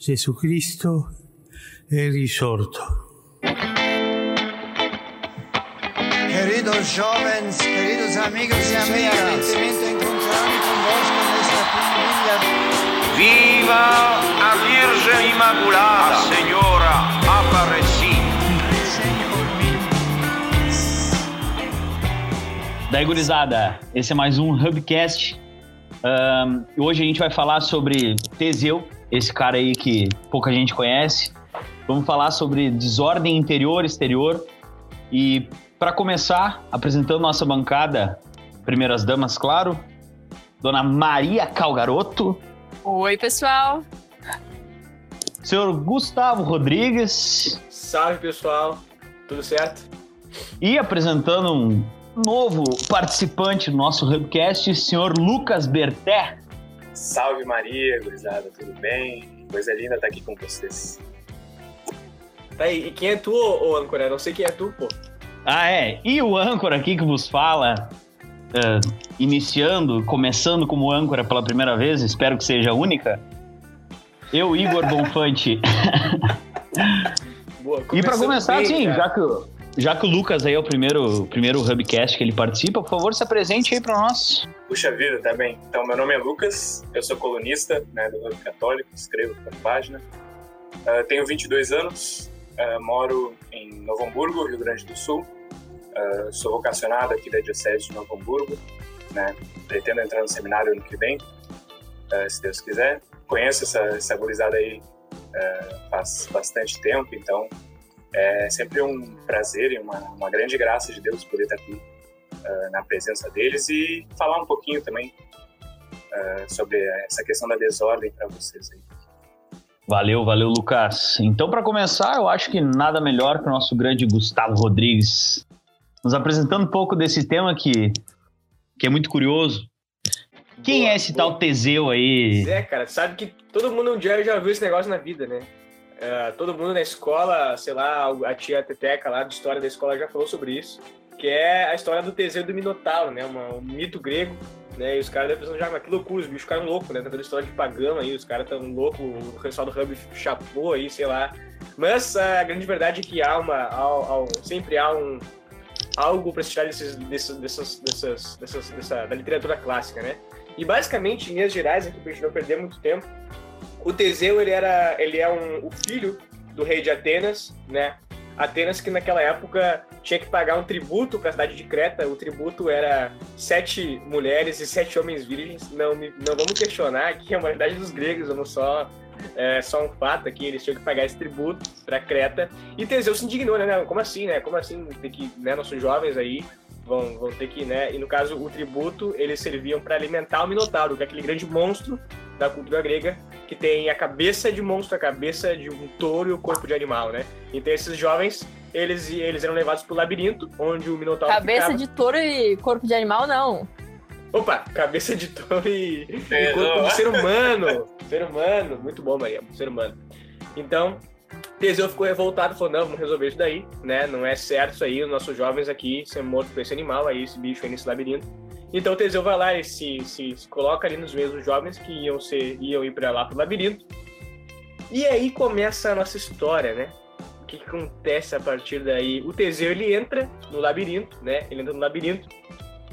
Jesucristo è risorto. Queridos jovens, queridos amigos e amigas, evidentemente encontrarme convosco nesta família. Viva a Virgem Imaculada, a Senhora Aparecida. Daí, gurizada, esse é mais um Hubcast. Um, hoje a gente vai falar sobre Teseu, esse cara aí que pouca gente conhece. Vamos falar sobre desordem interior, exterior. E para começar, apresentando nossa bancada, primeiras damas, claro, Dona Maria Calgaroto. Oi, pessoal. Senhor Gustavo Rodrigues. Salve, pessoal. Tudo certo? E apresentando um novo participante do nosso Hubcast, senhor Lucas Berté. Salve Maria, gurizada, tudo bem? Coisa linda estar aqui com vocês. Tá aí, e quem é tu, ô, ô âncora? Não sei quem é tu, pô. Ah, é. E o âncora aqui que vos fala, uh, iniciando, começando como âncora pela primeira vez, espero que seja a única. Eu, Igor Bonfante. Boa, e para começar, bem, sim, já que, já que o Lucas aí é o primeiro, primeiro Hubcast que ele participa, por favor, se apresente aí para nós. Puxa vida, tá bem. Então, meu nome é Lucas, eu sou colunista né, do Hub Católico, escrevo para a página. Ah, tenho 22 anos, ah, moro em Novo Hamburgo, Rio Grande do Sul. Ah, sou vocacionado aqui da Diocese de Novo Hamburgo. Né? Pretendo entrar no seminário ano que vem, se Deus quiser. Conheço essa, essa gurizada aí faz bastante tempo, então é sempre um prazer e uma, uma grande graça de Deus poder estar aqui uh, na presença deles e falar um pouquinho também uh, sobre essa questão da desordem para vocês aí. Valeu, valeu, Lucas. Então, para começar, eu acho que nada melhor que o nosso grande Gustavo Rodrigues nos apresentando um pouco desse tema que, que é muito curioso. Quem Boa, é esse boa. tal Teseu aí? É, cara, sabe que todo mundo um dia já viu esse negócio na vida, né? É, todo mundo na escola, sei lá, a tia Teteca lá de história da escola já falou sobre isso, que é a história do Teseu do Minotauro, né? Uma- um mito grego, né? E os caras devem pensar, já, mas que loucura, os bichos ficaram loucos, né? Tá toda história de pagama aí, os caras tão loucos, o pessoal do Hub chapou aí, sei lá. Mas a grande verdade é que há uma, há- há- sempre há um, algo para se tirar desses, desses, dessas, dessas, dessas, dessa, da literatura clássica, né? E basicamente, em linhas gerais, aqui pra gente não perder muito tempo, o Teseu ele era, ele é um, o filho do rei de Atenas, né? Atenas que naquela época tinha que pagar um tributo para a cidade de Creta. O tributo era sete mulheres e sete homens virgens. Não, me- não vamos questionar que é a humanidade dos gregos, vamos só é só um fato aqui, eles tinham que pagar esse tributo para Creta. E Teseu se indignou, né? Não, Como assim, né? Como assim tem que, né, nossos jovens aí vão, vão ter que, né? E no caso, o tributo, eles serviam para alimentar o Minotauro, que é aquele grande monstro da cultura grega, que tem a cabeça de monstro, a cabeça de um touro e o corpo de animal, né? Então esses jovens, eles, eles eram levados pro labirinto, onde o Minotauro Cabeça ficava... de touro e corpo de animal, não. Opa, cabeça de touro e, e Pesou. corpo de ser humano. ser humano, muito bom, Maria, ser humano. Então, Teseu ficou revoltado, falou, não, vamos resolver isso daí, né? Não é certo isso aí, os nossos jovens aqui ser mortos por esse animal, aí esse bicho aí nesse labirinto. Então Teseu vai lá e se, se, se coloca ali nos meios dos jovens que iam, ser, iam ir para lá pro labirinto. E aí começa a nossa história, né? O que, que acontece a partir daí? O Teseu, ele entra no labirinto, né? Ele entra no labirinto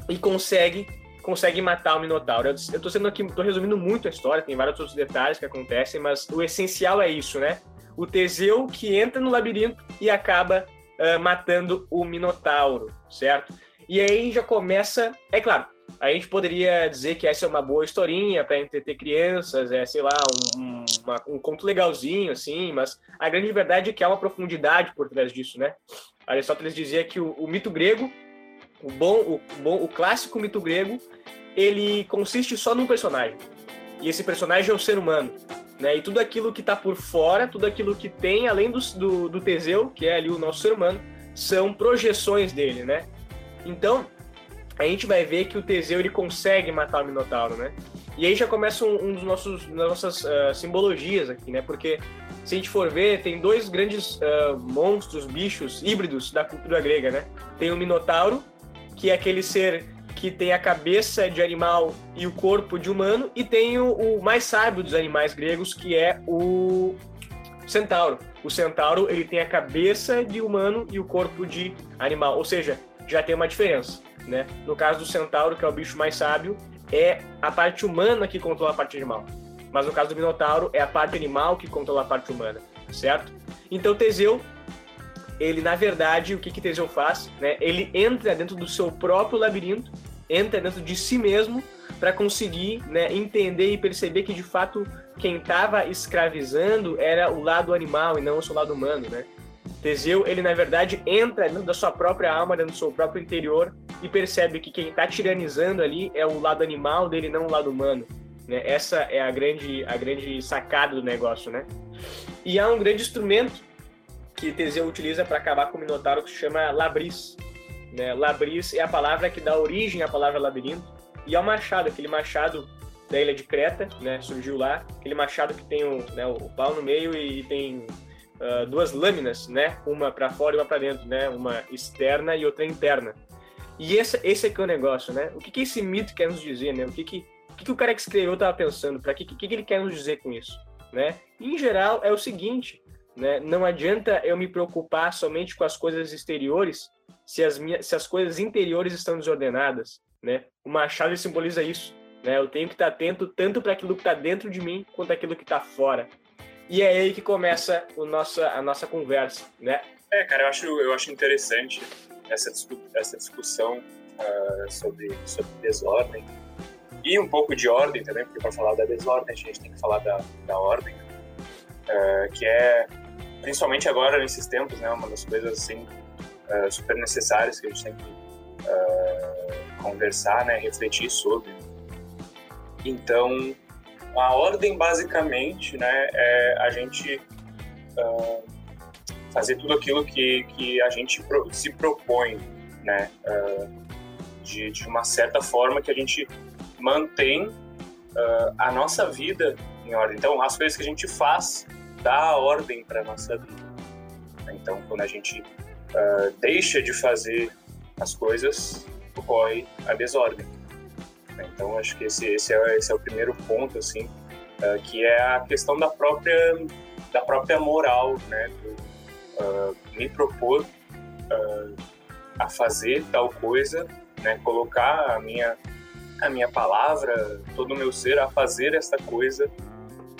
e consegue consegue matar o Minotauro. Eu, eu tô sendo aqui, tô resumindo muito a história, tem vários outros detalhes que acontecem, mas o essencial é isso, né? O Teseu que entra no labirinto e acaba ah, matando o Minotauro, certo? E aí já começa, é claro, a gente poderia dizer que essa é uma boa historinha para entreter crianças, é, sei lá, um, um, uma- um conto legalzinho, assim, mas a grande verdade é que há uma profundidade por trás disso, né? Aristóteles dizia que o, o mito grego, o bom, o bom, o clássico mito grego, ele consiste só num personagem. E esse personagem é o ser humano. Né? E tudo aquilo que está por fora, tudo aquilo que tem além do, do, do Teseu, que é ali o nosso ser humano, são projeções dele, né? Então, a gente vai ver que o Teseu ele consegue matar o Minotauro, né? E aí já começa um, um dos nossos nossas ah, simbologias aqui, né? Porque se a gente for ver, tem dois grandes ah, monstros, bichos híbridos da cultura grega, né? Tem o Minotauro, que é aquele ser que tem a cabeça de animal e o corpo de humano, e tem o, o mais sábio dos animais gregos, que é o centauro. O centauro ele tem a cabeça de humano e o corpo de animal, ou seja, já tem uma diferença. Né? No caso do centauro, que é o bicho mais sábio, é a parte humana que controla a parte animal. Mas no caso do minotauro, é a parte animal que controla a parte humana, certo? Então Teseu, ele na verdade, o que, que Teseu faz? Né? Ele entra dentro do seu próprio labirinto, entra dentro de si mesmo para conseguir né, entender e perceber que de fato quem estava escravizando era o lado animal e não o seu lado humano, né? Teseu, ele na verdade entra dentro da sua própria alma, dentro do seu próprio interior e percebe que quem está tiranizando ali é o lado animal dele, não o lado humano. Né? Essa é a grande, a grande sacada do negócio, né? E há um grande instrumento que Teseu utiliza para acabar com o Minotauro que se chama labris. Né? Labris é a palavra que dá origem à palavra labirinto e é o machado, aquele machado da ilha de Creta, né? Surgiu lá, aquele machado que tem o, né, o pau no meio e tem uh, duas lâminas, né? Uma para fora e uma para dentro, né? Uma externa e outra interna. E esse, esse aqui é o negócio, né? O que, que esse mito quer nos dizer, né? O que, que, o que, que o cara que escreveu estava pensando? Para que, que, que ele quer nos dizer com isso, né? Em geral, é o seguinte, né? Não adianta eu me preocupar somente com as coisas exteriores se as, minhas, se as coisas interiores estão desordenadas, né? O machado simboliza isso, né? Eu tenho que estar atento tanto para aquilo que está dentro de mim quanto aquilo que está fora. E é aí que começa o nosso, a nossa conversa, né? É, cara, eu acho, eu acho interessante essa, essa discussão uh, sobre, sobre desordem e um pouco de ordem também, porque para falar da desordem a gente tem que falar da, da ordem, uh, que é, principalmente agora nesses tempos, né, uma das coisas assim, uh, super necessárias que a gente tem que conversar, né, refletir sobre. Então, a ordem basicamente, né, é a gente fazer tudo aquilo que, que a gente se propõe, né? Uh, de, de uma certa forma que a gente mantém uh, a nossa vida em ordem. Então, as coisas que a gente faz dá ordem para nossa vida. Então, quando a gente uh, deixa de fazer as coisas, ocorre a desordem. Então, acho que esse, esse, é, esse é o primeiro ponto, assim, que é a questão da própria da própria moral, né, do, uh, me propor uh, a fazer tal coisa, né, colocar a minha a minha palavra, todo o meu ser a fazer esta coisa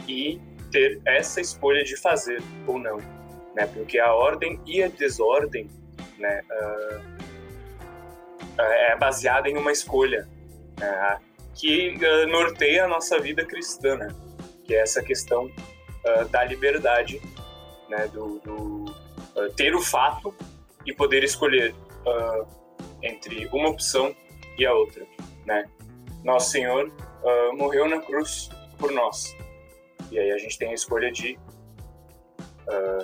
e ter essa escolha de fazer ou não, né? Porque a ordem e a desordem, né, uh, é baseada em uma escolha né, que norteia a nossa vida cristã, né? Que é essa questão uh, da liberdade, né? Do, do uh, ter o fato e poder escolher uh, entre uma opção e a outra, né? Nosso Senhor uh, morreu na cruz por nós. E aí a gente tem a escolha de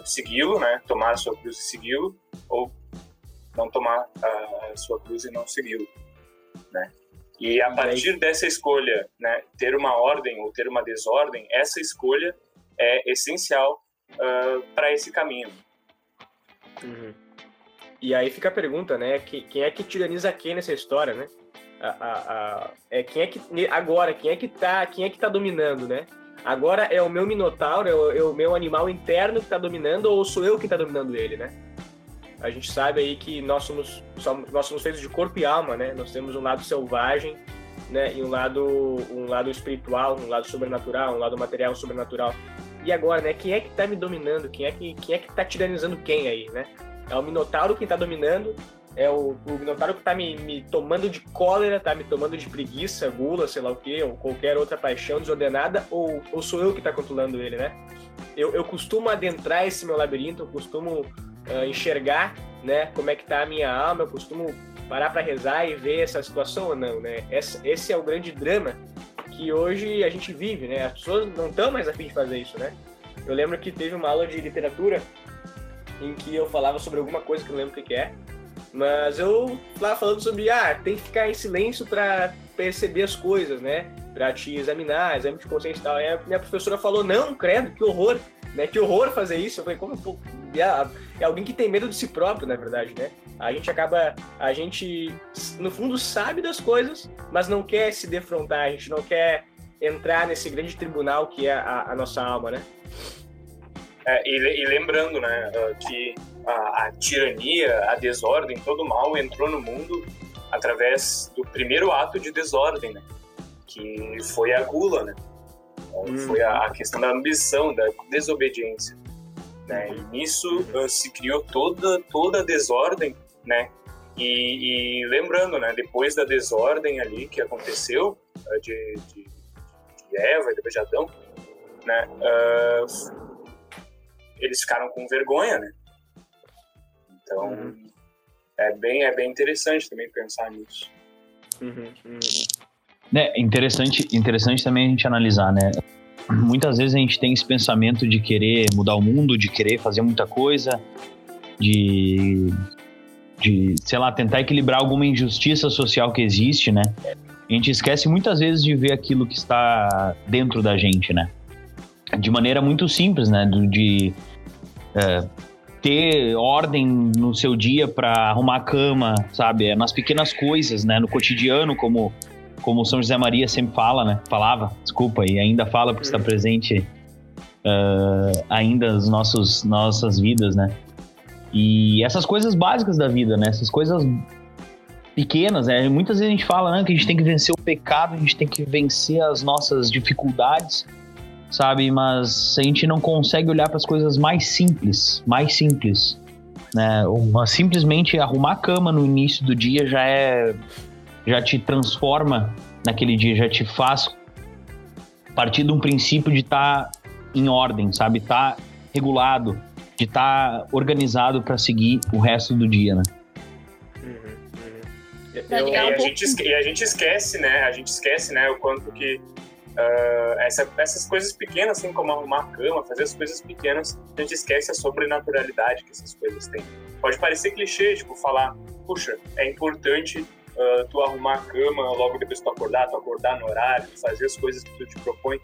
segui-lo, né? Tomar a sua cruz e segui-lo, ou não tomar a sua cruz e não segui-lo, né? E a partir dessa escolha, né, ter uma ordem ou ter uma desordem, essa escolha é essencial uh, para esse caminho. Uhum. E aí fica a pergunta, né? Quem é que tiraniza quem nessa história, né? A, a, a, é quem é que agora quem é que tá quem é que tá dominando, né? Agora é o meu minotauro, é o, é o meu animal interno que tá dominando ou sou eu que tá dominando ele, né? A gente sabe aí que nós somos, somos nós somos feitos de corpo e alma, né? Nós temos um lado selvagem, né? E um lado um lado espiritual, um lado sobrenatural, um lado material sobrenatural. E agora, né? Quem é que tá me dominando? Quem é que, quem é que tá tiranizando quem aí, né? É o Minotauro que tá dominando, é o, o Minotauro que tá me, me tomando de cólera, tá me tomando de preguiça, gula, sei lá o quê, ou qualquer outra paixão desordenada, ou, ou sou eu que tá controlando ele, né? Eu, eu costumo adentrar esse meu labirinto, eu costumo uh, enxergar, né, como é que tá a minha alma, eu costumo parar para rezar e ver essa situação ou não, né? Esse, é o grande drama que hoje a gente vive, né? As pessoas não estão mais afim de fazer isso, né? Eu lembro que teve uma aula de literatura em que eu falava sobre alguma coisa que eu não lembro o que é, mas eu lá falando sobre, ah, tem que ficar em silêncio para perceber as coisas, né? Para te examinar, exame de consciência e tal. Aí a minha professora falou, não, credo, que horror, né? Que horror fazer isso. Eu falei, como, é, é alguém que tem medo de si próprio, na verdade, né? A gente acaba, a gente no fundo sabe das coisas, mas não quer se defrontar, a gente não quer entrar nesse grande tribunal que é a, a nossa alma, né? É, e, e, lembrando, né, que a, a, tirania, a desordem, todo mal entrou no mundo através do primeiro ato de desordem, né? Que foi a gula, né? Hum. Foi a, a, questão da ambição, da desobediência. Né? E nisso uh, se criou toda, toda a desordem, né? E, e, lembrando, né, depois da desordem ali que aconteceu, uh, de, de, de, Eva e de Adão, né, uh, eles ficaram com vergonha, né? Então, uhum. é, bem, é bem interessante também pensar nisso. Uhum, uhum. É interessante, interessante também a gente analisar, né? Muitas vezes a gente tem esse pensamento de querer mudar o mundo, de querer fazer muita coisa, de, de sei lá, tentar equilibrar alguma injustiça social que existe, né? A gente esquece muitas vezes de ver aquilo que está dentro da gente, né? De maneira muito simples, né? De é, ter ordem no seu dia para arrumar a cama, sabe? É nas pequenas coisas, né? No cotidiano, como como São José Maria sempre fala, né? Falava, desculpa, e ainda fala porque está presente uh, ainda nas nossos, nossas vidas, né? E essas coisas básicas da vida, né? Essas coisas pequenas, né? Muitas vezes a gente fala né, que a gente tem que vencer o pecado, a gente tem que vencer as nossas dificuldades, sabe? Mas a gente não consegue olhar para as coisas mais simples, mais simples, né? Uma, simplesmente arrumar a cama no início do dia já é já te transforma naquele dia, já te faz partir de um princípio de estar tá em ordem, sabe? Estar tá regulado, de estar tá organizado para seguir o resto do dia, né? Uhum, uhum. Eu, e, a gente, e a gente esquece, né? A gente esquece, né? O quanto que uh, essa, essas coisas pequenas, assim como arrumar a cama, fazer as coisas pequenas, a gente esquece a sobrenaturalidade que essas coisas têm. Pode parecer clichê, tipo, falar, puxa, é importante uh, tu arrumar a cama logo depois que tu acordar, tu acordar no horário, fazer as coisas que tu te propõe.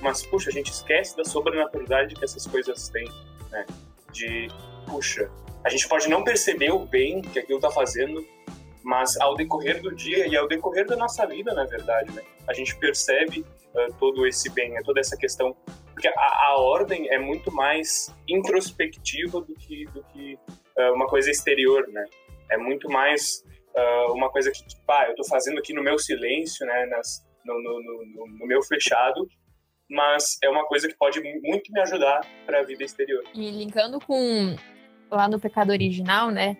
Mas, puxa, a gente esquece da sobrenaturalidade que essas coisas têm, né? De, puxa, a gente pode não perceber o bem que aquilo tá fazendo, mas ao decorrer do dia e ao decorrer da nossa vida, na verdade, né? A gente percebe uh, todo esse bem, né? toda essa questão porque a, a, ordem é muito mais introspectiva do que, do que uh, uma coisa exterior, né? É muito mais uh, uma coisa que, tipo, ah, eu estou fazendo aqui no meu silêncio, né, nas, no, no, no, no, meu fechado, mas é uma coisa que pode muito me ajudar para a vida exterior. E linkando com lá no pecado original, né,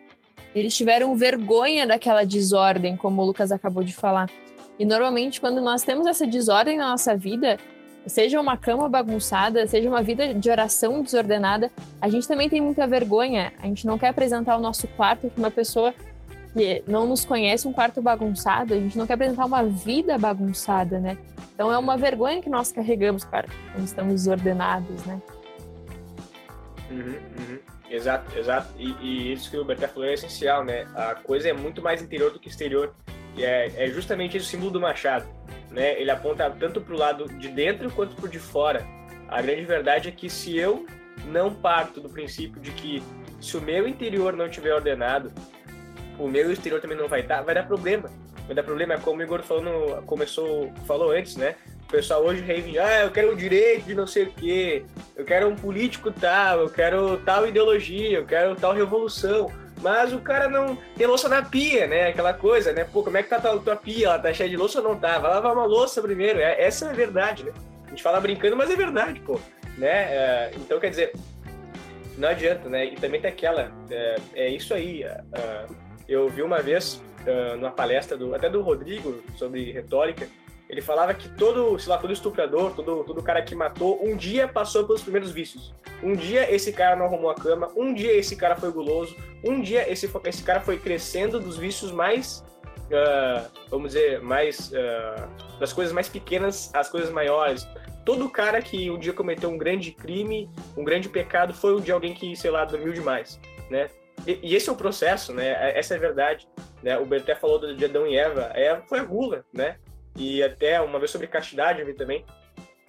eles tiveram vergonha daquela desordem, como o Lucas acabou de falar. E normalmente, quando nós temos essa desordem na nossa vida, seja uma cama bagunçada, seja uma vida de oração desordenada, a gente também tem muita vergonha. A gente não quer apresentar o nosso quarto para uma pessoa que não nos conhece um quarto bagunçado, a gente não quer apresentar uma vida bagunçada, né? Então é uma vergonha que nós carregamos, cara, quando estamos desordenados, né? Uhum, uhum. Exato, exato. E, e, isso que o Berta falou é essencial, né? A coisa é muito mais interior do que exterior. E é, é justamente esse símbolo do machado, né? Ele aponta tanto para o lado de dentro quanto para de fora. A grande verdade é que se eu não parto do princípio de que se o meu interior não estiver ordenado, o meu exterior também não vai estar, vai dar problema. Vai dar problema, é como o Igor falou no, começou, falou antes, né? O pessoal hoje reivindica, ah, eu quero o direito de não sei o quê, eu quero um político tal, eu quero tal ideologia, eu quero tal revolução. Mas o cara não tem louça na pia, né? Aquela coisa, né? Pô, como é que tá a tua, tua pia? Ela tá cheia de louça ou não tá? Vai lavar uma louça primeiro. É, essa é a verdade, né? A gente fala brincando, mas é verdade, pô. Né? É, então, quer dizer, não adianta, né? E também tem aquela, é, é isso aí, é, eu vi uma vez, uh, numa palestra do, até do Rodrigo, sobre retórica, ele falava que todo, sei lá, todo estuprador, todo, todo cara que matou, um dia passou pelos primeiros vícios. Um dia esse cara não arrumou a cama, um dia esse cara foi guloso, um dia esse, esse cara foi crescendo dos vícios mais, uh, vamos dizer, mais, uh, das coisas mais pequenas às coisas maiores. Todo cara que um dia cometeu um grande crime, um grande pecado, foi um dia alguém que, sei lá, dormiu demais, né? E, e, esse é o processo, né? É, essa é a verdade. Né? O Berté falou do de Adão e Eva. Eva foi a gula, né? E até uma vez sobre castidade eu vi também,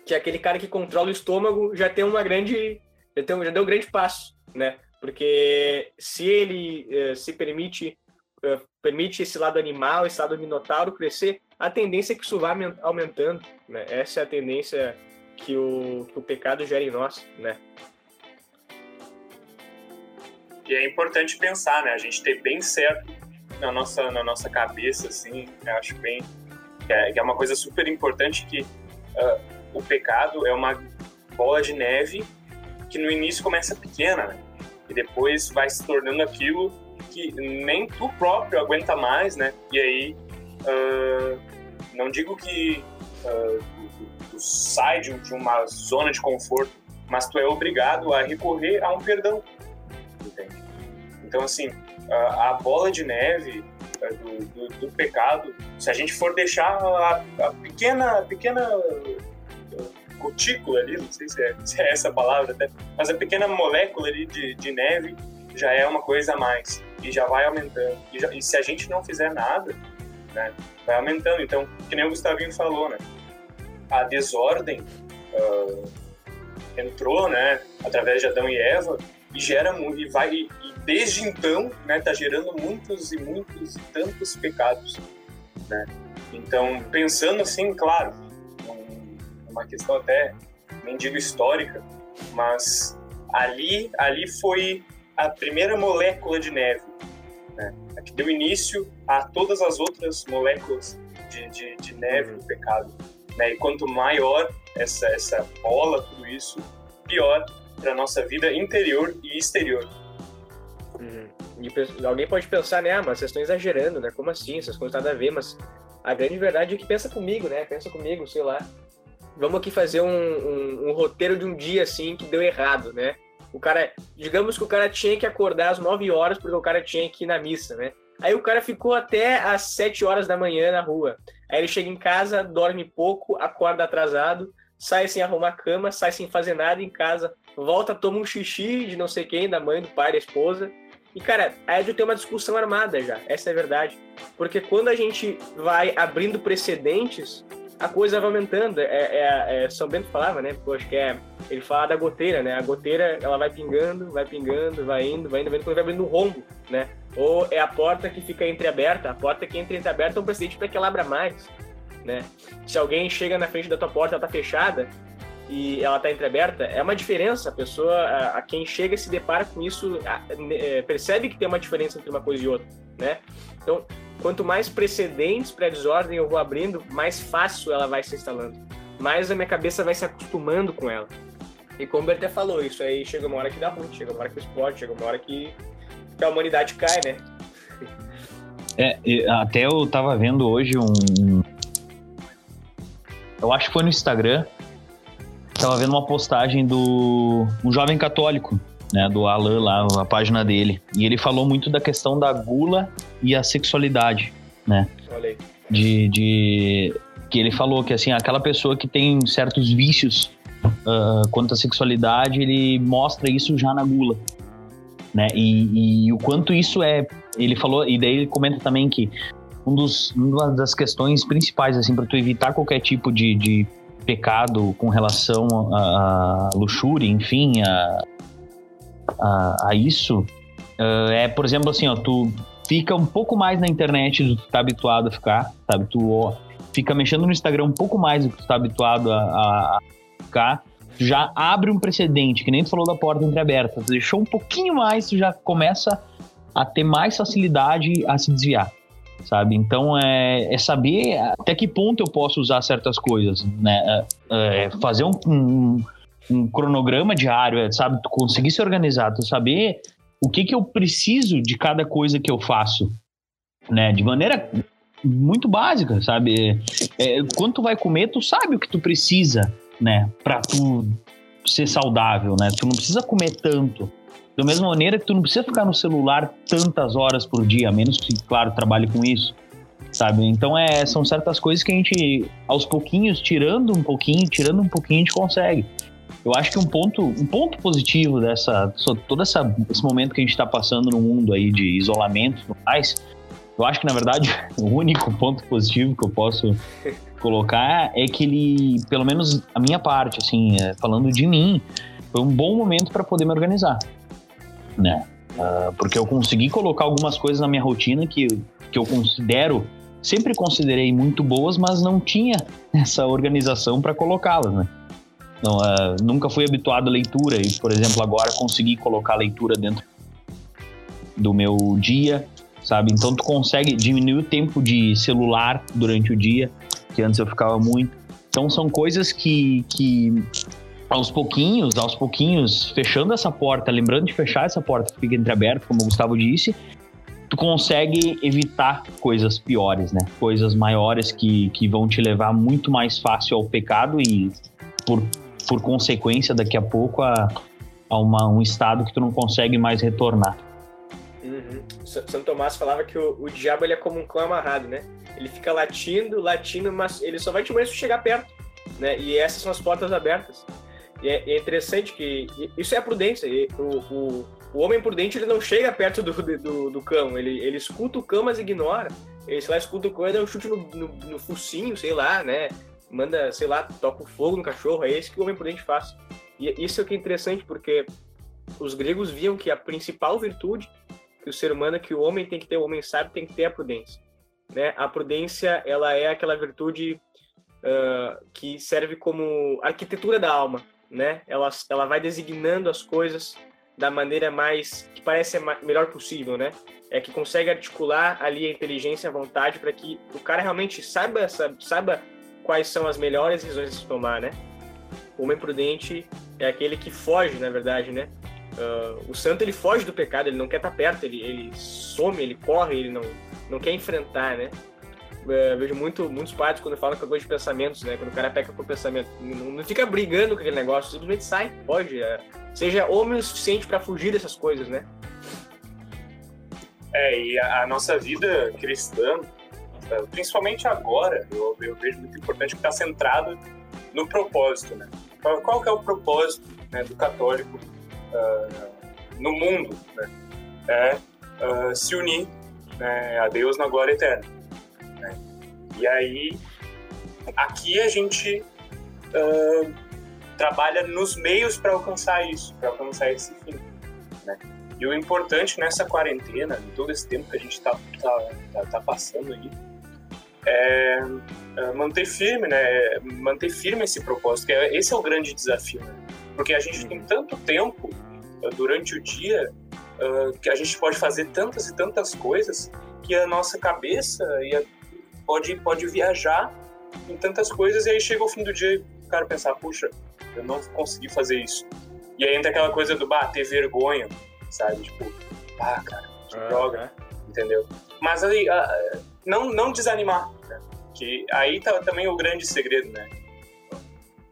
que é aquele cara que controla o estômago já tem uma grande. Já, tem, já deu um grande passo, né? Porque se ele uh, se permite uh, permite esse lado animal, esse lado minotauro crescer, a tendência é que isso vá aumentando, né? Essa é a tendência que o, que o pecado gera em nós, né? E é importante pensar, né? A gente ter bem certo na nossa, na nossa cabeça, assim, eu acho bem... Que é, que é uma coisa super importante que uh, o pecado é uma bola de neve que no início começa pequena, né? E depois vai se tornando aquilo que nem tu próprio aguenta mais, né? E aí, uh, não digo que uh, tu, tu sai de uma zona de conforto, mas tu é obrigado a recorrer a um perdão, entende? Então, assim, a, a bola de neve uh, do, do, do, pecado, se a gente for deixar a, a pequena, pequena cutícula ali, não sei se é, se é, essa palavra até, mas a pequena molécula ali de, de neve já é uma coisa a mais e já vai aumentando. E, já, e se a gente não fizer nada, né, vai aumentando. Então, que nem o Gustavinho falou, né, a desordem uh, entrou, né, através de Adão e Eva e gera e vai e, desde então, né, tá gerando muitos e muitos e tantos pecados, né. Então, pensando assim, claro, uma questão até nem digo histórica, mas ali ali foi a primeira molécula de neve, né? que deu início a todas as outras moléculas de, de, de neve do pecado. Né? E quanto maior essa, essa bola, tudo isso, pior para nossa vida interior e exterior. Uhum. E alguém pode pensar, né, ah, mas vocês estão exagerando, né? Como assim? Essas coisas nada a ver, mas a grande verdade é que pensa comigo, né? Pensa comigo, sei lá. Vamos aqui fazer um, um, um roteiro de um dia assim que deu errado, né? O cara, digamos que o cara tinha que acordar às 9 horas porque o cara tinha que ir na missa, né? Aí o cara ficou até às 7 horas da manhã na rua. Aí ele chega em casa, dorme pouco, acorda atrasado, sai sem arrumar cama, sai sem fazer nada em casa, volta, toma um xixi de não sei quem, da mãe, do pai, da esposa. E, cara, aí já tem uma discussão armada já, essa é a verdade. Porque quando a gente vai abrindo precedentes, a coisa vai aumentando. É, é, é, São Bento falava, né? Pô, acho que é. Ele fala da goteira, né? A goteira, ela vai pingando, vai pingando, vai indo, vai indo, vai indo, quando vai abrindo um rombo, né? Ou é a porta que fica entreaberta. A porta que entra entreaberta é um precedente para que ela abra mais, né? Se alguém chega na frente da tua porta, ela tá fechada e ela tá entreaberta, é uma diferença. A pessoa, a, a quem chega se depara com isso, a, a, percebe que tem uma diferença entre uma coisa e outra, né? Então, quanto mais precedentes para a desordem eu vou abrindo, mais fácil ela vai se instalando. Mais a minha cabeça vai se acostumando com ela. E como ele até falou, isso aí chega uma hora que dá ruim, chega uma hora que explode, chega uma hora que a humanidade cai, né? É, até eu tava vendo hoje um. Eu acho que foi no Instagram. Tava vendo uma postagem do um jovem católico né, do Alan lá, a página dele. E ele falou muito da questão da gula e a sexualidade, né? Olha De, de que ele falou que assim, aquela pessoa que tem certos vícios uh, quanto à sexualidade, ele mostra isso já na gula, né? E, e, o quanto isso é, ele falou e daí ele comenta também que um dos, uma das questões principais assim para tu evitar qualquer tipo de, de pecado com relação à luxúria, enfim, a, a, a isso uh, é, por exemplo, assim, ó, tu fica um pouco mais na internet do que tu tá habituado a ficar, sabe? Tu ó, fica mexendo no Instagram um pouco mais do que tu tá habituado a, a, ficar, tu já abre um precedente, que nem tu falou da porta entreaberta, tu deixou um pouquinho mais, tu já começa a ter mais facilidade a se desviar, sabe? Então é, é saber até que ponto eu posso usar certas coisas, né? É, é fazer um, um um cronograma diário, é, sabe? Tu conseguir se organizar, tu saber o que que eu preciso de cada coisa que eu faço, né? De maneira muito básica, sabe? É, quando tu vai comer, tu sabe o que tu precisa, né? Pra tu ser saudável, né? Tu não precisa comer tanto. Da mesma maneira que tu não precisa ficar no celular tantas horas por dia, a menos que, claro, trabalhe com isso, sabe? Então, é, são certas coisas que a gente, aos pouquinhos, tirando um pouquinho, tirando um pouquinho, a gente consegue. Eu acho que um ponto, um ponto positivo dessa todo essa, esse momento que a gente está passando no mundo aí de isolamento e tudo mais, eu acho que na verdade o único ponto positivo que eu posso colocar é que ele, pelo menos a minha parte, assim, é, falando de mim, foi um bom momento para poder me organizar. Né? Uh, porque eu consegui colocar algumas coisas na minha rotina que, que eu considero, sempre considerei muito boas, mas não tinha essa organização para colocá-las, né? Não, uh, nunca fui habituado à leitura e, por exemplo, agora consegui colocar a leitura dentro do meu dia, sabe? Então tu consegue diminuir o tempo de celular durante o dia, que antes eu ficava muito. Então são coisas que, que aos pouquinhos, aos pouquinhos, fechando essa porta, lembrando de fechar essa porta que fica entreaberta, como o Gustavo disse, tu consegue evitar coisas piores, né? Coisas maiores que, que vão te levar muito mais fácil ao pecado e, por, por consequência, daqui a pouco, a, a uma, um estado que tu não consegue mais retornar. Uhum. Santo Tomás falava que o, o diabo ele é como um cão amarrado, né? Ele fica latindo, latindo, mas ele só vai te morrer se chegar perto, né? E essas são as portas abertas. E é, é interessante que isso é a prudência. O, o, o, homem prudente ele não chega perto do, do, do, cão, ele, ele escuta o cão, mas ignora. Ele, sei lá, escuta o cão e dá um chute no, no, no focinho, sei lá, né? Manda, sei lá, toca o fogo no cachorro. É isso que o homem prudente faz. E isso é o que é interessante, porque os gregos viam que a principal virtude que o ser humano, que o homem tem que ter, o homem sábio tem que ter a prudência. Né? A prudência, ela é aquela virtude uh, que serve como arquitetura da alma né? Ela, ela vai designando as coisas da maneira mais que parece melhor possível, né? É que consegue articular ali a inteligência, a vontade para que o cara realmente saiba, saiba quais são as melhores decisões a se tomar, né? O homem prudente é aquele que foge, na verdade, né? Uh, o santo ele foge do pecado, ele não quer estar perto, ele, ele some, ele corre, ele não, não quer enfrentar, né? É, vejo muito, muitos padres quando falam com coisa de pensamentos, né? Quando o cara peca por pensamento. Não, não, fica brigando com aquele negócio, simplesmente sai, pode. É, seja homem o suficiente para fugir dessas coisas, né? É, e a, a nossa vida cristã, é, principalmente agora, eu, eu vejo muito importante que está centrado no propósito, né? Qual, qual que é o propósito né, do católico uh, no mundo, né? É uh, se unir né, a Deus na glória eterna. E aí, aqui a gente uh, trabalha nos meios para alcançar isso, para alcançar esse fim. Né? E o importante nessa quarentena, em todo esse tempo que a gente está tá, tá, tá, passando aí, é, é manter firme, né? Manter firme esse propósito, que é, esse é o grande desafio, né? Porque a gente tem tanto tempo durante o dia uh, que a gente pode fazer tantas e tantas coisas que a nossa cabeça e a pode, pode viajar em tantas coisas e aí chega o fim do dia e o cara pensar, puxa, eu não consegui fazer isso. E aí entra aquela coisa do, bah, ter vergonha, sabe? Tipo, ah, cara, que ah, droga, é. entendeu? Mas aí, uh, não, não desanimar, né? Que aí tá também o grande segredo, né?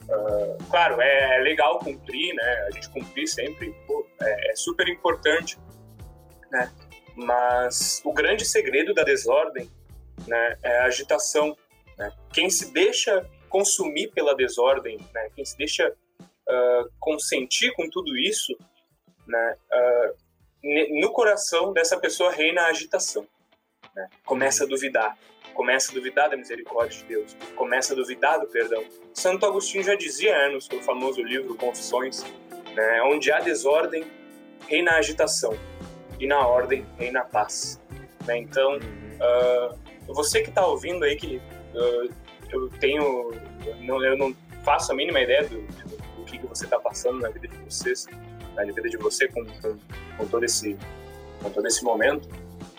Uh, claro, é, é, legal cumprir, né? A gente cumprir sempre, pô, é, é super importante, né? Mas o grande segredo da desordem né, é a agitação. Né? Quem se deixa consumir pela desordem, né, quem se deixa uh, consentir com tudo isso, né, uh, no coração dessa pessoa reina a agitação. Né? Começa a duvidar, começa a duvidar da misericórdia de Deus, começa a duvidar do perdão. Santo Agostinho já dizia no seu famoso livro Confissões, né, onde há desordem, reina a agitação, e na ordem reina a paz. Né? Então, uh, você que está ouvindo aí, que uh, eu tenho. Não, eu não faço a mínima ideia do, do, do que, que você está passando na vida de vocês, na vida de você com, com, com, todo, esse, com todo esse momento.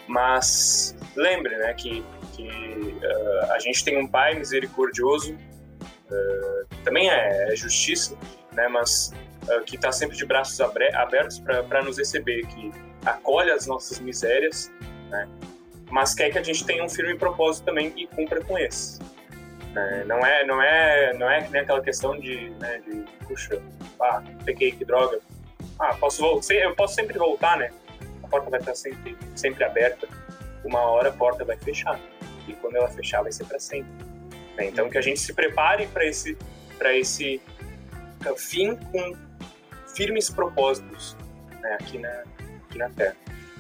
Mas lembre né, que, que uh, a gente tem um Pai misericordioso, uh, também é, é, justiça, né, mas que está sempre de braços abertos para nos receber, que acolhe as nossas misérias, né, mas quer que a gente tenha um firme propósito também e cumpra com esse. É, não é, não é, não é que nem aquela questão de, né, de puxa, ah, peguei que droga, ah, posso voltar, eu posso sempre voltar, né? A porta vai estar sempre, sempre aberta. Uma hora a porta vai fechar e quando ela fechar vai ser para sempre. Né? Então que a gente se prepare para esse, para esse fim com firmes propósitos né, aqui na, aqui na Terra.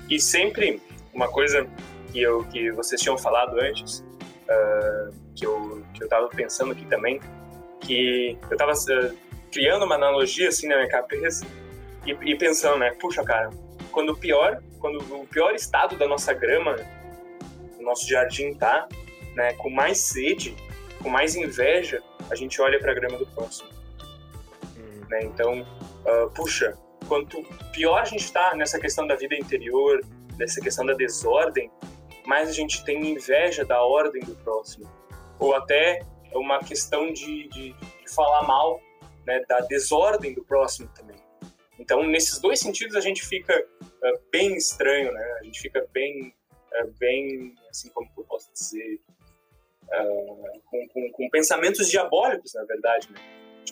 E sempre uma coisa que, eu, que vocês tinham falado antes, uh, que, eu, que eu tava pensando aqui também, que eu tava uh, criando uma analogia assim na minha cabeça e, e, pensando, né, puxa, cara, quando o pior, quando o pior estado da nossa grama, o nosso jardim tá, né, com mais sede, com mais inveja, a gente olha para a grama do próximo. Hum. Né? Então, uh, puxa, quanto pior a gente está nessa questão da vida interior, dessa questão da desordem, mais a gente tem inveja da ordem do próximo. Ou até uma questão de, de, de falar mal né, da desordem do próximo também. Então, nesses dois sentidos, a gente fica uh, bem estranho, né? A gente fica bem, uh, bem, assim como eu posso dizer, uh, com, com, com, pensamentos diabólicos, na verdade, né?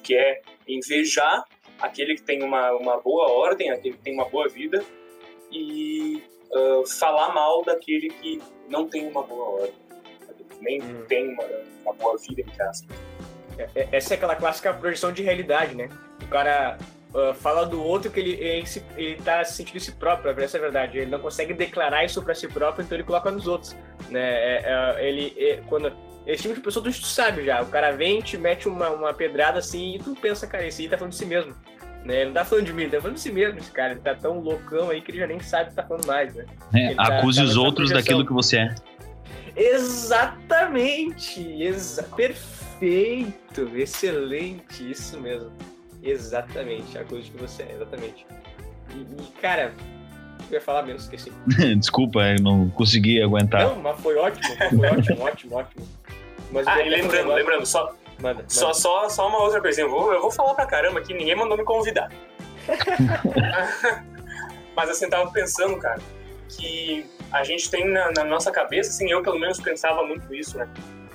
Que é invejar aquele que tem uma, uma boa ordem, aquele que tem uma boa vida, e falar mal daquele que não tem uma boa ordem, nem hum. tem uma, uma boa vida, em casa. É, é, essa é aquela clássica projeção de realidade, né? O cara uh, fala do outro que ele, ele, ele tá se sentindo si próprio, essa é a verdade. Ele não consegue declarar isso para si próprio, então ele coloca nos outros, né? É, é, ele, é, quando esse tipo de pessoa tu, tu sabe já, o cara vem, te mete uma, uma pedrada assim e tu pensa, cara, esse aí tá falando de si mesmo. Né? Ele não tá falando de mim, ele tá falando de si mesmo, esse cara. Ele tá tão loucão aí que ele já nem sabe o que tá falando mais, né? É, tá, acuse tá os outros daquilo que você é. Exatamente! Exa perfeito! Excelente! Isso mesmo. Exatamente, acuse que você é, exatamente. E, e cara, eu ia falar menos, esqueci. Desculpa, eu não consegui aguentar. Não, mas foi ótimo, foi ótimo, ótimo, ótimo. Mas ah, lembrando, lembrando, só, Manda, Só, só, só uma outra coisinha. Eu vou, eu vou falar pra caramba que ninguém mandou me convidar. Mas assim, eu tava pensando, cara, que a gente tem na, na, nossa cabeça, assim, eu pelo menos pensava muito isso, né?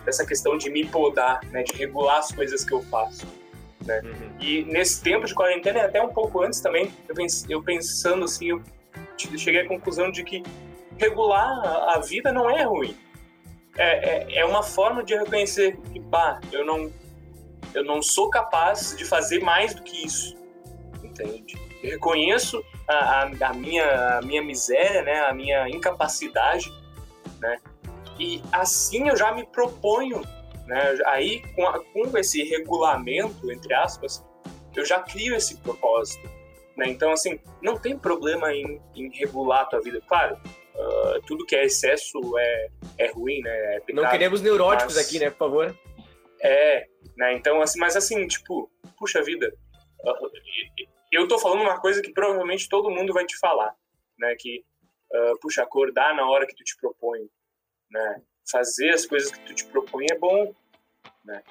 Dessa questão de me podar, né? De regular as coisas que eu faço. Né? Uhum. E nesse tempo de quarentena, e até um pouco antes também, eu, pens, eu pensando assim, eu cheguei à conclusão de que regular a vida não é ruim é, é, é uma forma de reconhecer que, pá, eu não, eu não sou capaz de fazer mais do que isso, entende? Eu reconheço a, a, a, minha, a minha miséria, né, a minha incapacidade, né? E assim eu já me proponho, né? Aí com, a, com esse regulamento, entre aspas, eu já crio esse propósito, né? Então assim, não tem problema em, em regular a tua vida, claro. Uh, tudo que é excesso é, é ruim, né? É pecado, não queremos neuróticos mas... aqui, né, por favor. É, né? Então, assim, mas assim, tipo, puxa vida, uh, eu tô falando uma coisa que provavelmente todo mundo vai te falar, né? Que, uh, puxa, acordar na hora que tu te propõe, né? Fazer as coisas que tu te propõe é bom, né?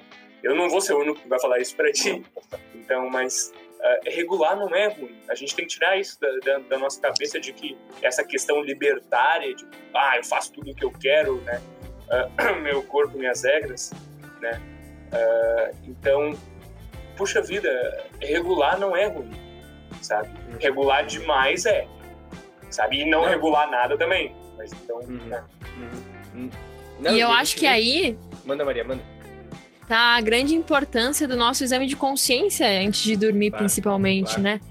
Eu não vou ser o único que vai falar isso para ti, então, mas uh, regular não é ruim. A gente tem que tirar isso da, da, da, nossa cabeça de que essa questão libertária, de ah, eu faço tudo o que eu quero, né? Uh, meu corpo, minhas regras, né? Uh, então, puxa vida, regular não é ruim, sabe? Regular demais é, sabe? E não, não. regular nada também. Mas então, uhum. né? Uhum. Não, e eu acho que aí. Manda, Maria, manda tá a grande importância do nosso exame de consciência antes de dormir, claro, principalmente, claro. né?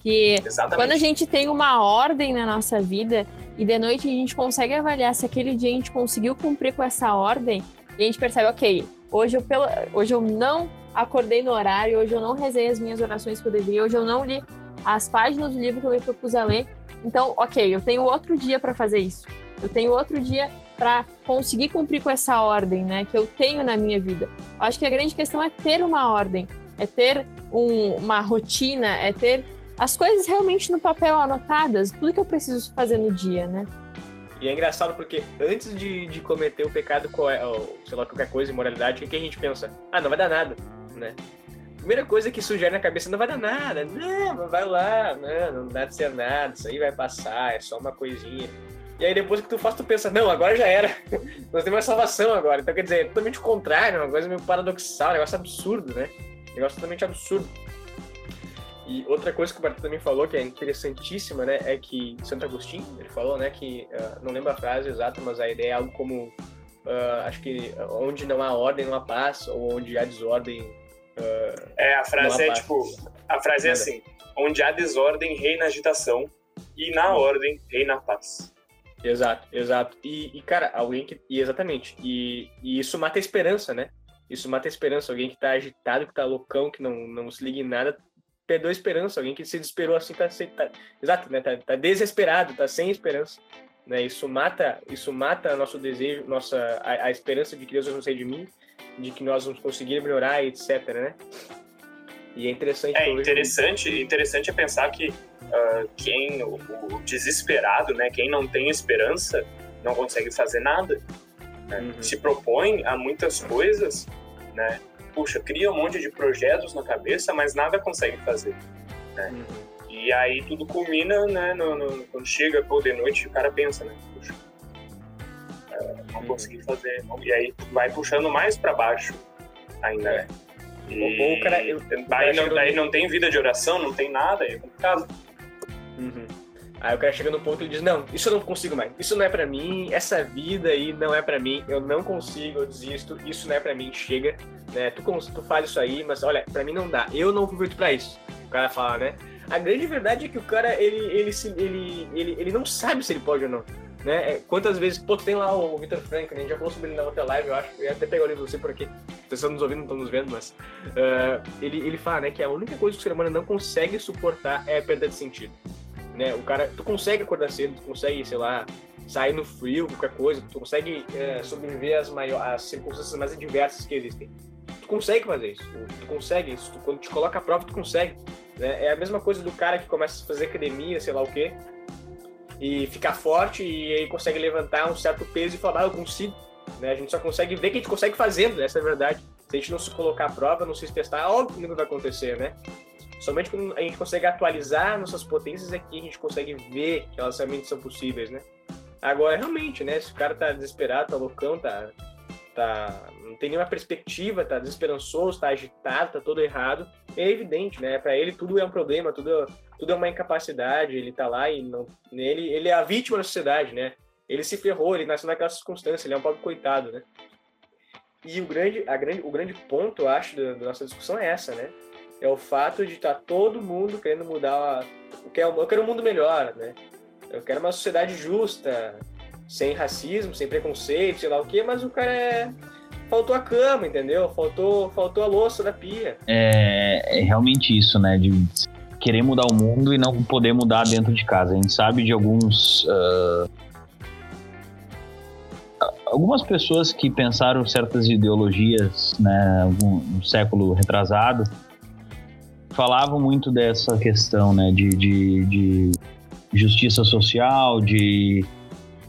Que Exatamente. quando a gente tem uma ordem na nossa vida e de noite a gente consegue avaliar se aquele dia a gente conseguiu cumprir com essa ordem, e a gente percebe, ok, hoje eu, pelo, hoje eu não acordei no horário, hoje eu não rezei as minhas orações que eu devia, hoje eu não li as páginas do livro que eu me propus a ler. Então, ok, eu tenho outro dia para fazer isso. Eu tenho outro dia para conseguir cumprir com essa ordem, né, que eu tenho na minha vida. Acho que a grande questão é ter uma ordem, é ter um, uma rotina, é ter as coisas realmente no papel anotadas, tudo que eu preciso fazer no dia, né? E é engraçado porque antes de, de cometer o pecado, ou, sei lá, qualquer coisa, imoralidade, o que a gente pensa? Ah, não vai dar nada, né? Primeira coisa que sugere na cabeça, não vai dar nada, não, vai lá, não, não dá de ser nada, isso aí vai passar, é só uma coisinha. E aí depois que tu faz, tu pensa, não, agora já era. Nós temos a salvação agora. Então quer dizer, é totalmente o contrário, uma coisa meio paradoxal, um negócio absurdo, né? Um negócio totalmente absurdo. E outra coisa que o Bartô também falou, que é interessantíssima, né, é que Santo Agostinho, ele falou, né, que, uh, não lembro a frase exata, mas a ideia é algo como, uh, acho que onde não há ordem, não há paz, ou onde há desordem, uh, É, a frase é paz. tipo, a frase é assim, onde há desordem, reina agitação, e na ordem, reina paz. Exato, exato. E, e, cara, alguém que. E exatamente. E, e, isso mata a esperança, né? Isso mata a esperança. Alguém que tá agitado, que tá loucão, que não, não se liga em nada, perdeu a esperança, alguém que se desesperou assim, tá, tá exato, né? Tá, tá, desesperado, tá sem esperança. Né? Isso mata, isso mata nosso desejo, nossa a, a esperança de que Deus vai nos redimir, de que nós vamos conseguir melhorar, etc, né? E é interessante. É interessante, interessante é pensar que uh, quem o, o, desesperado, né, quem não tem esperança, não consegue fazer nada. Né? Uhum. Se propõe a muitas coisas, né? Puxa, cria um monte de projetos na cabeça, mas nada consegue fazer. Né? Uhum. E aí tudo culmina, né? No, no, quando chega pô, de noite, o cara pensa, né? Puxa, uh, não uhum. consegui fazer. Não. E aí vai puxando mais para baixo ainda, né? E... Cara, eu, daí, não, daí não tem vida de oração, não tem nada, é complicado. Uhum. Aí o cara chega no ponto e diz: Não, isso eu não consigo mais. Isso não é para mim. Essa vida aí não é para mim. Eu não consigo, eu desisto. Isso não é para mim. Chega. Né? Tu, tu faz isso aí, mas olha, para mim não dá. Eu não fui feito pra isso. O cara fala, né? A grande verdade é que o cara, ele, ele, ele, ele, ele não sabe se ele pode ou não. Né? É, quantas vezes, pô, tem lá o Victor Frank, né? a gente já falou sobre ele na outra live, eu acho, eu até pegar o livro, não sei por aqui, vocês estão nos ouvindo, não estão nos vendo, mas uh, ele, ele fala, né, que a única coisa que o ser humano não consegue suportar é a perda de sentido, né, o cara, tu consegue acordar cedo, tu consegue, sei lá, sair no frio, qualquer coisa, tu consegue uh, sobreviver às, maior, circunstâncias mais adversas que existem, tu consegue fazer isso, tu consegue isso, tu, quando te coloca a prova, tu consegue, né, é a mesma coisa do cara que começa a fazer academia, sei lá o quê, e ficar forte e aí consegue levantar um certo peso e falar, ah, eu consigo. Né? A gente só consegue ver que a gente consegue fazendo, essa é a verdade. Se a gente não se colocar à prova, não se testar, é óbvio que não vai acontecer, né? Somente quando a gente consegue atualizar nossas potências é que a gente consegue ver que elas realmente são possíveis, né? Agora, realmente, né? Se o cara tá desesperado, tá loucão, tá, tá, não tem nenhuma perspectiva, tá desesperançoso, tá agitado, tá todo errado, é evidente, né? Para ele tudo é um problema, tudo, tudo é uma incapacidade, ele tá lá e não, ele, ele é a vítima da sociedade, né? Ele se ferrou, ele nasceu naquela circunstância, ele é um pobre coitado, né? E o grande, a grande, o grande ponto, eu acho, da, da nossa discussão é essa, né? É o fato de estar tá todo mundo querendo mudar, o que é, eu quero um mundo melhor, né? Eu quero uma sociedade justa, sem racismo, sem preconceito, sei lá o quê, mas o cara é. Faltou a cama, entendeu? Faltou, faltou a louça da pia. É, é realmente isso, né? De querer mudar o mundo e não poder mudar dentro de casa. A gente sabe de alguns. Uh, algumas pessoas que pensaram certas ideologias, né, no século retrasado, falavam muito dessa questão, né, de, de, de justiça social, de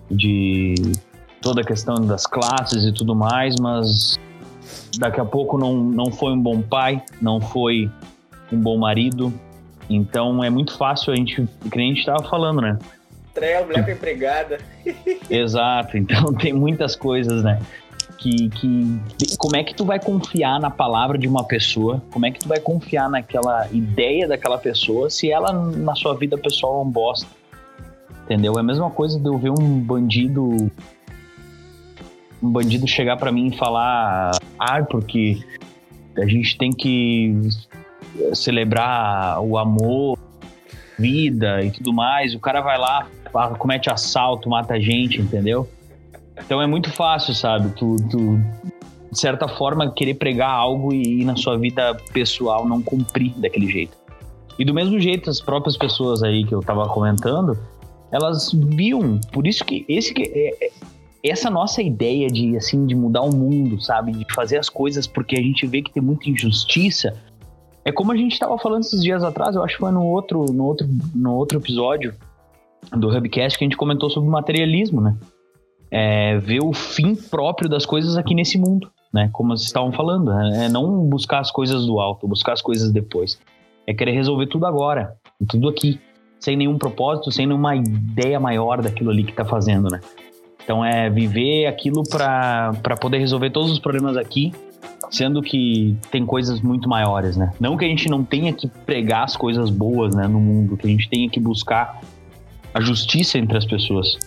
de toda a questão das classes e tudo mais, mas daqui a pouco não, não foi um bom pai, não foi um bom marido. Então é muito fácil a gente, que nem a gente estava falando, né? Traia mulher empregada. Exato, então tem muitas coisas, né? Que, que como é que tu vai confiar na palavra de uma pessoa? Como é que tu vai confiar naquela ideia daquela pessoa se ela na sua vida pessoal é um bosta? Entendeu? É a mesma coisa de eu ver um bandido. Um bandido chegar para mim e falar. Ah, porque a gente tem que celebrar o amor, vida e tudo mais. O cara vai lá, comete assalto, mata gente, entendeu? Então é muito fácil, sabe? Tu, tu, de certa forma, querer pregar algo e, e na sua vida pessoal não cumprir daquele jeito. E do mesmo jeito, as próprias pessoas aí que eu tava comentando, elas viam, por isso que esse que é, é, essa nossa ideia de assim de mudar o mundo, sabe, de fazer as coisas porque a gente vê que tem muita injustiça, é como a gente estava falando esses dias atrás, eu acho que foi no outro no outro no outro episódio do Hubcast que a gente comentou sobre materialismo, né? É, ver o fim próprio das coisas aqui nesse mundo, né? Como vocês estavam falando, né? é não buscar as coisas do alto, buscar as coisas depois. É querer resolver tudo agora, tudo aqui sem nenhum propósito, sem nenhuma ideia maior daquilo ali que está fazendo, né? Então é viver aquilo para poder resolver todos os problemas aqui, sendo que tem coisas muito maiores, né? Não que a gente não tenha que pregar as coisas boas, né, no mundo, que a gente tenha que buscar a justiça entre as pessoas,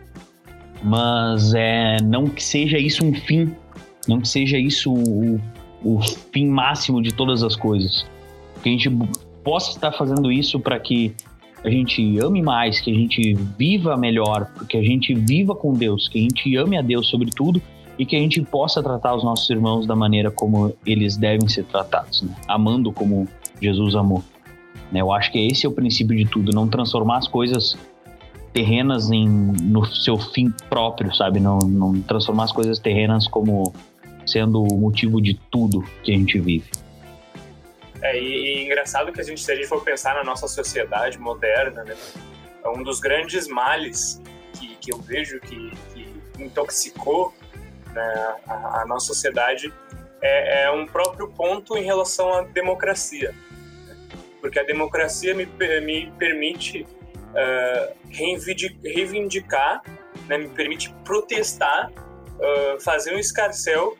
mas é não que seja isso um fim, não que seja isso o, o fim máximo de todas as coisas, que a gente possa estar fazendo isso para que a gente ame mais, que a gente viva melhor, que a gente viva com Deus, que a gente ame a Deus sobre tudo e que a gente possa tratar os nossos irmãos da maneira como eles devem ser tratados, né? amando como Jesus amou. Né? Eu acho que esse é o princípio de tudo, não transformar as coisas terrenas em, no seu fim próprio, sabe? Não, não transformar as coisas terrenas como sendo o motivo de tudo que a gente vive. É, e, e engraçado que a gente, se a gente for pensar na nossa sociedade moderna, né, é um dos grandes males que, que eu vejo que, que intoxicou né, a, a, nossa sociedade é, é, um próprio ponto em relação à democracia. Né? Porque a democracia me, me permite uh, reivindicar, né, me permite protestar, uh, fazer um escarcel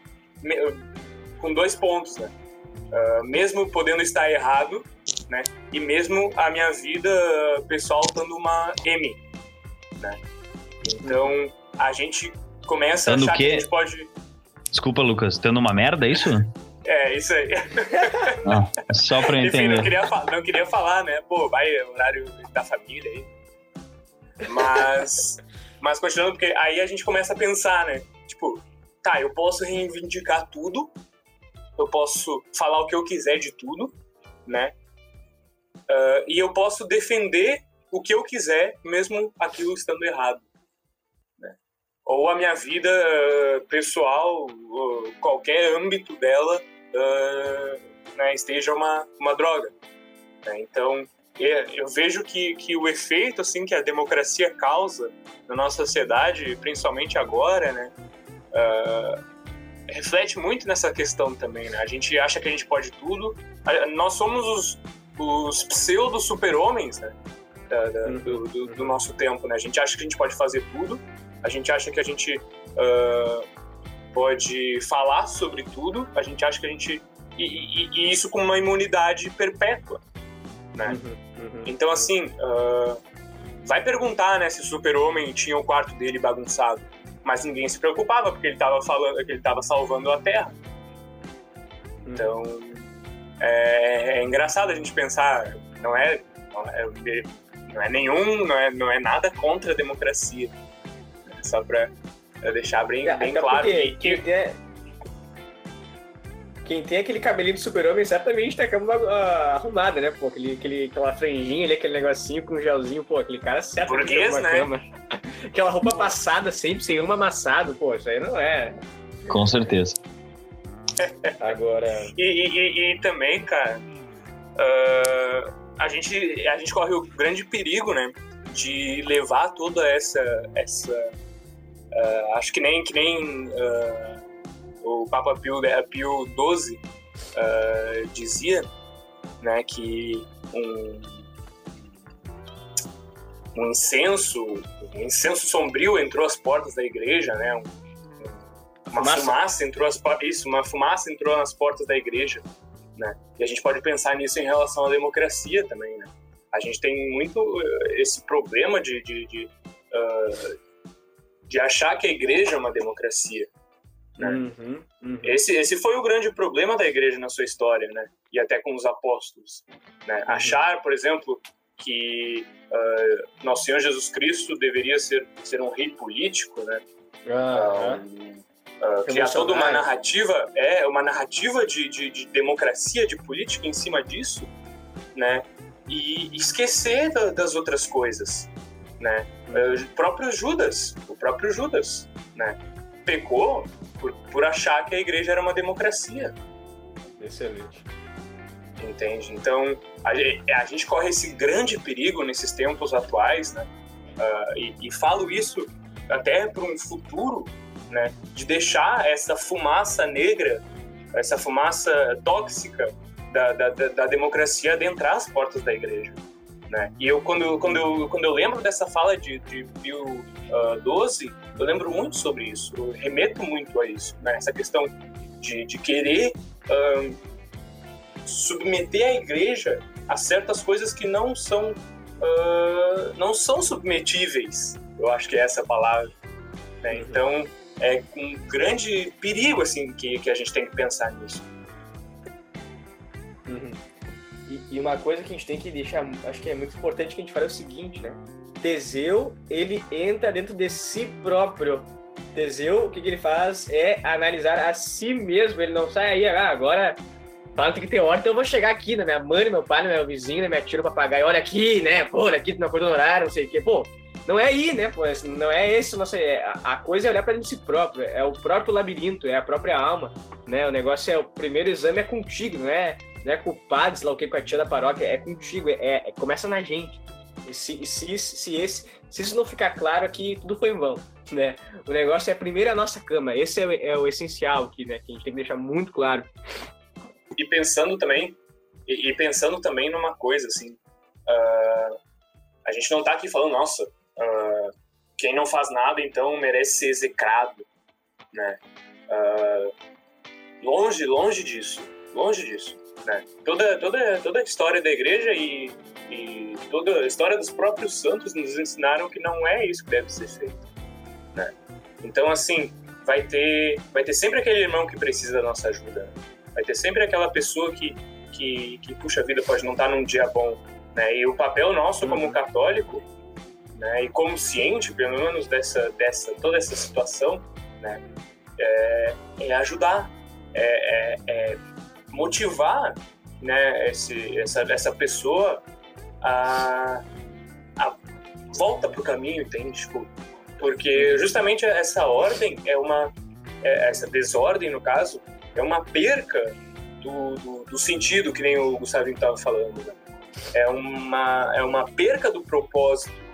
com dois pontos, né? Uh, mesmo podendo estar errado, né? E mesmo a minha vida pessoal dando uma M, né? Então a gente começa Dando a achar que a gente pode. Desculpa, Lucas, tendo uma merda, é isso? É, isso aí. Não, é só pra Enfim, entender. não queria, não queria falar, né? Pô, vai horário da família aí. Mas, mas continuando, porque aí a gente começa a pensar, né? Tipo, tá, eu posso reivindicar tudo, eu posso falar o que eu quiser de tudo, né? Uh, e eu posso defender o que eu quiser, mesmo aquilo estando errado. Né? Ou a minha vida uh, pessoal, uh, qualquer âmbito dela, né, esteja uma, uma droga. Né? Então, eu vejo que, que o efeito assim que a democracia causa na nossa sociedade, principalmente agora, né, uh, reflete muito nessa questão também. Né? A gente acha que a gente pode tudo. Nós somos os, os pseudo super-homens né? Da, da, do, do, do, nosso tempo. Né? A gente acha que a gente pode fazer tudo. A gente acha que a gente uh, pode falar sobre tudo. A gente acha que a gente e, e, e isso com uma imunidade perpétua. Né? Uhum, uhum, então, assim, uh, vai perguntar né, se o super-homem tinha o quarto dele bagunçado. Mas ninguém se preocupava, porque ele estava falando que ele estava salvando a Terra. Uhum. Então, é, é, engraçado a gente pensar, não é, não é, não é nenhum, não é, não é nada contra a democracia. Só para deixar bem, bem claro. que, que... É quem tem aquele cabelinho de super-homem certamente tem a cama uh, arrumada, né? Pô, aquele, aquele, aquela franjinha ali, aquele negocinho com um gelzinho, pô, aquele cara certamente Burguês, tem uma né? cama. Aquela roupa passada sempre, sem uma amassado, pô, isso aí não é. Com certeza. Agora. E, e, e também, cara, uh, a, gente, a gente corre o grande perigo, né? De levar toda essa. essa uh, acho que nem. Que nem uh, o Papa Pio, Pio XII uh, dizia né, que um, um incenso, um incenso sombrio entrou às portas da igreja, né? Um, uma fumaça. fumaça entrou às isso, uma fumaça entrou nas portas da igreja, né? E a gente pode pensar nisso em relação à democracia também, né? A gente tem muito esse problema de, de, de, uh, de achar que a igreja é uma democracia, né? Uhum, uhum. Esse, esse foi o grande problema da igreja na sua história, né? E até com os apóstolos. Né? Uhum. Achar, por exemplo, que uh, nosso Senhor Jesus Cristo deveria ser, ser um rei político, né? Uh, criar toda uma narrativa, é uma narrativa de, de, de, democracia, de política em cima disso, né? E esquecer da, das outras coisas, né? Uh, o próprio Judas, o próprio Judas, né? Pecou por, por achar que a igreja era uma democracia. Excelente. Entende? Então, a, a gente corre esse grande perigo nesses tempos atuais, né? Uh, e, e, falo isso até para um futuro, né? De deixar essa fumaça negra, essa fumaça tóxica da, da, da democracia adentrar as portas da igreja. Né? E eu quando, quando, eu, quando eu lembro dessa fala de, de Pio uh, XII, eu lembro muito sobre isso, eu remeto muito a isso, né? essa questão de, de querer uh, submeter a igreja a certas coisas que não são, uh, não são submetíveis, eu acho que é essa a palavra. Né? Então, é um grande perigo assim que, que a gente tem que pensar nisso. Uhum. E, uma coisa que a gente tem que deixar, acho que é muito importante que a gente fale é o seguinte, né? Teseu, ele entra dentro de si próprio. Teseu, o que, que ele faz é analisar a si mesmo. Ele não sai aí, ah, agora fala que tem ordem, então eu vou chegar aqui na minha mãe, meu pai, meu vizinho, na minha tia, no papagaio, olha aqui, né? Pô, olha aqui, tu não acordou no horário, não sei o quê. Pô, não é aí, né? Pô, não é esse o nosso. É, a coisa é olhar para dentro de si próprio, é o próprio labirinto, é a própria alma, né? O negócio é o primeiro exame é contigo, não é, não é com o padre, sei lá o que, com a tia da paróquia, é contigo, é, é começa na gente. E se, se, se, esse, se isso não ficar claro aqui, tudo foi em vão, né? O negócio é primeiro a nossa cama, esse é, o, é o essencial aqui, né? Que a gente tem que deixar muito claro. E pensando também, e, e pensando também numa coisa, assim, uh, a gente não tá aqui falando, nossa, uh, quem não faz nada, então, merece ser execrado, né? Uh, longe, longe disso, longe disso, né? Toda, toda, toda a história da igreja e, e toda a história dos próprios santos nos ensinaram que não é isso que deve ser feito, né? Então, assim, vai ter, vai ter sempre aquele irmão que precisa da nossa ajuda, vai ter sempre aquela pessoa que, que, que puxa a vida, pode não estar num dia bom, né? E o papel nosso como uhum. católico né, e como ciente, pelo menos, dessa, dessa toda essa situação, né, é, é ajudar, é, é, é motivar né, esse, essa, essa pessoa a, a volta para o caminho, entende? Tipo, porque justamente essa ordem é uma, é, essa desordem, no caso, é uma perca do, do, do sentido, que nem o Gustavo estava falando. Né? É, uma, é uma perca do propósito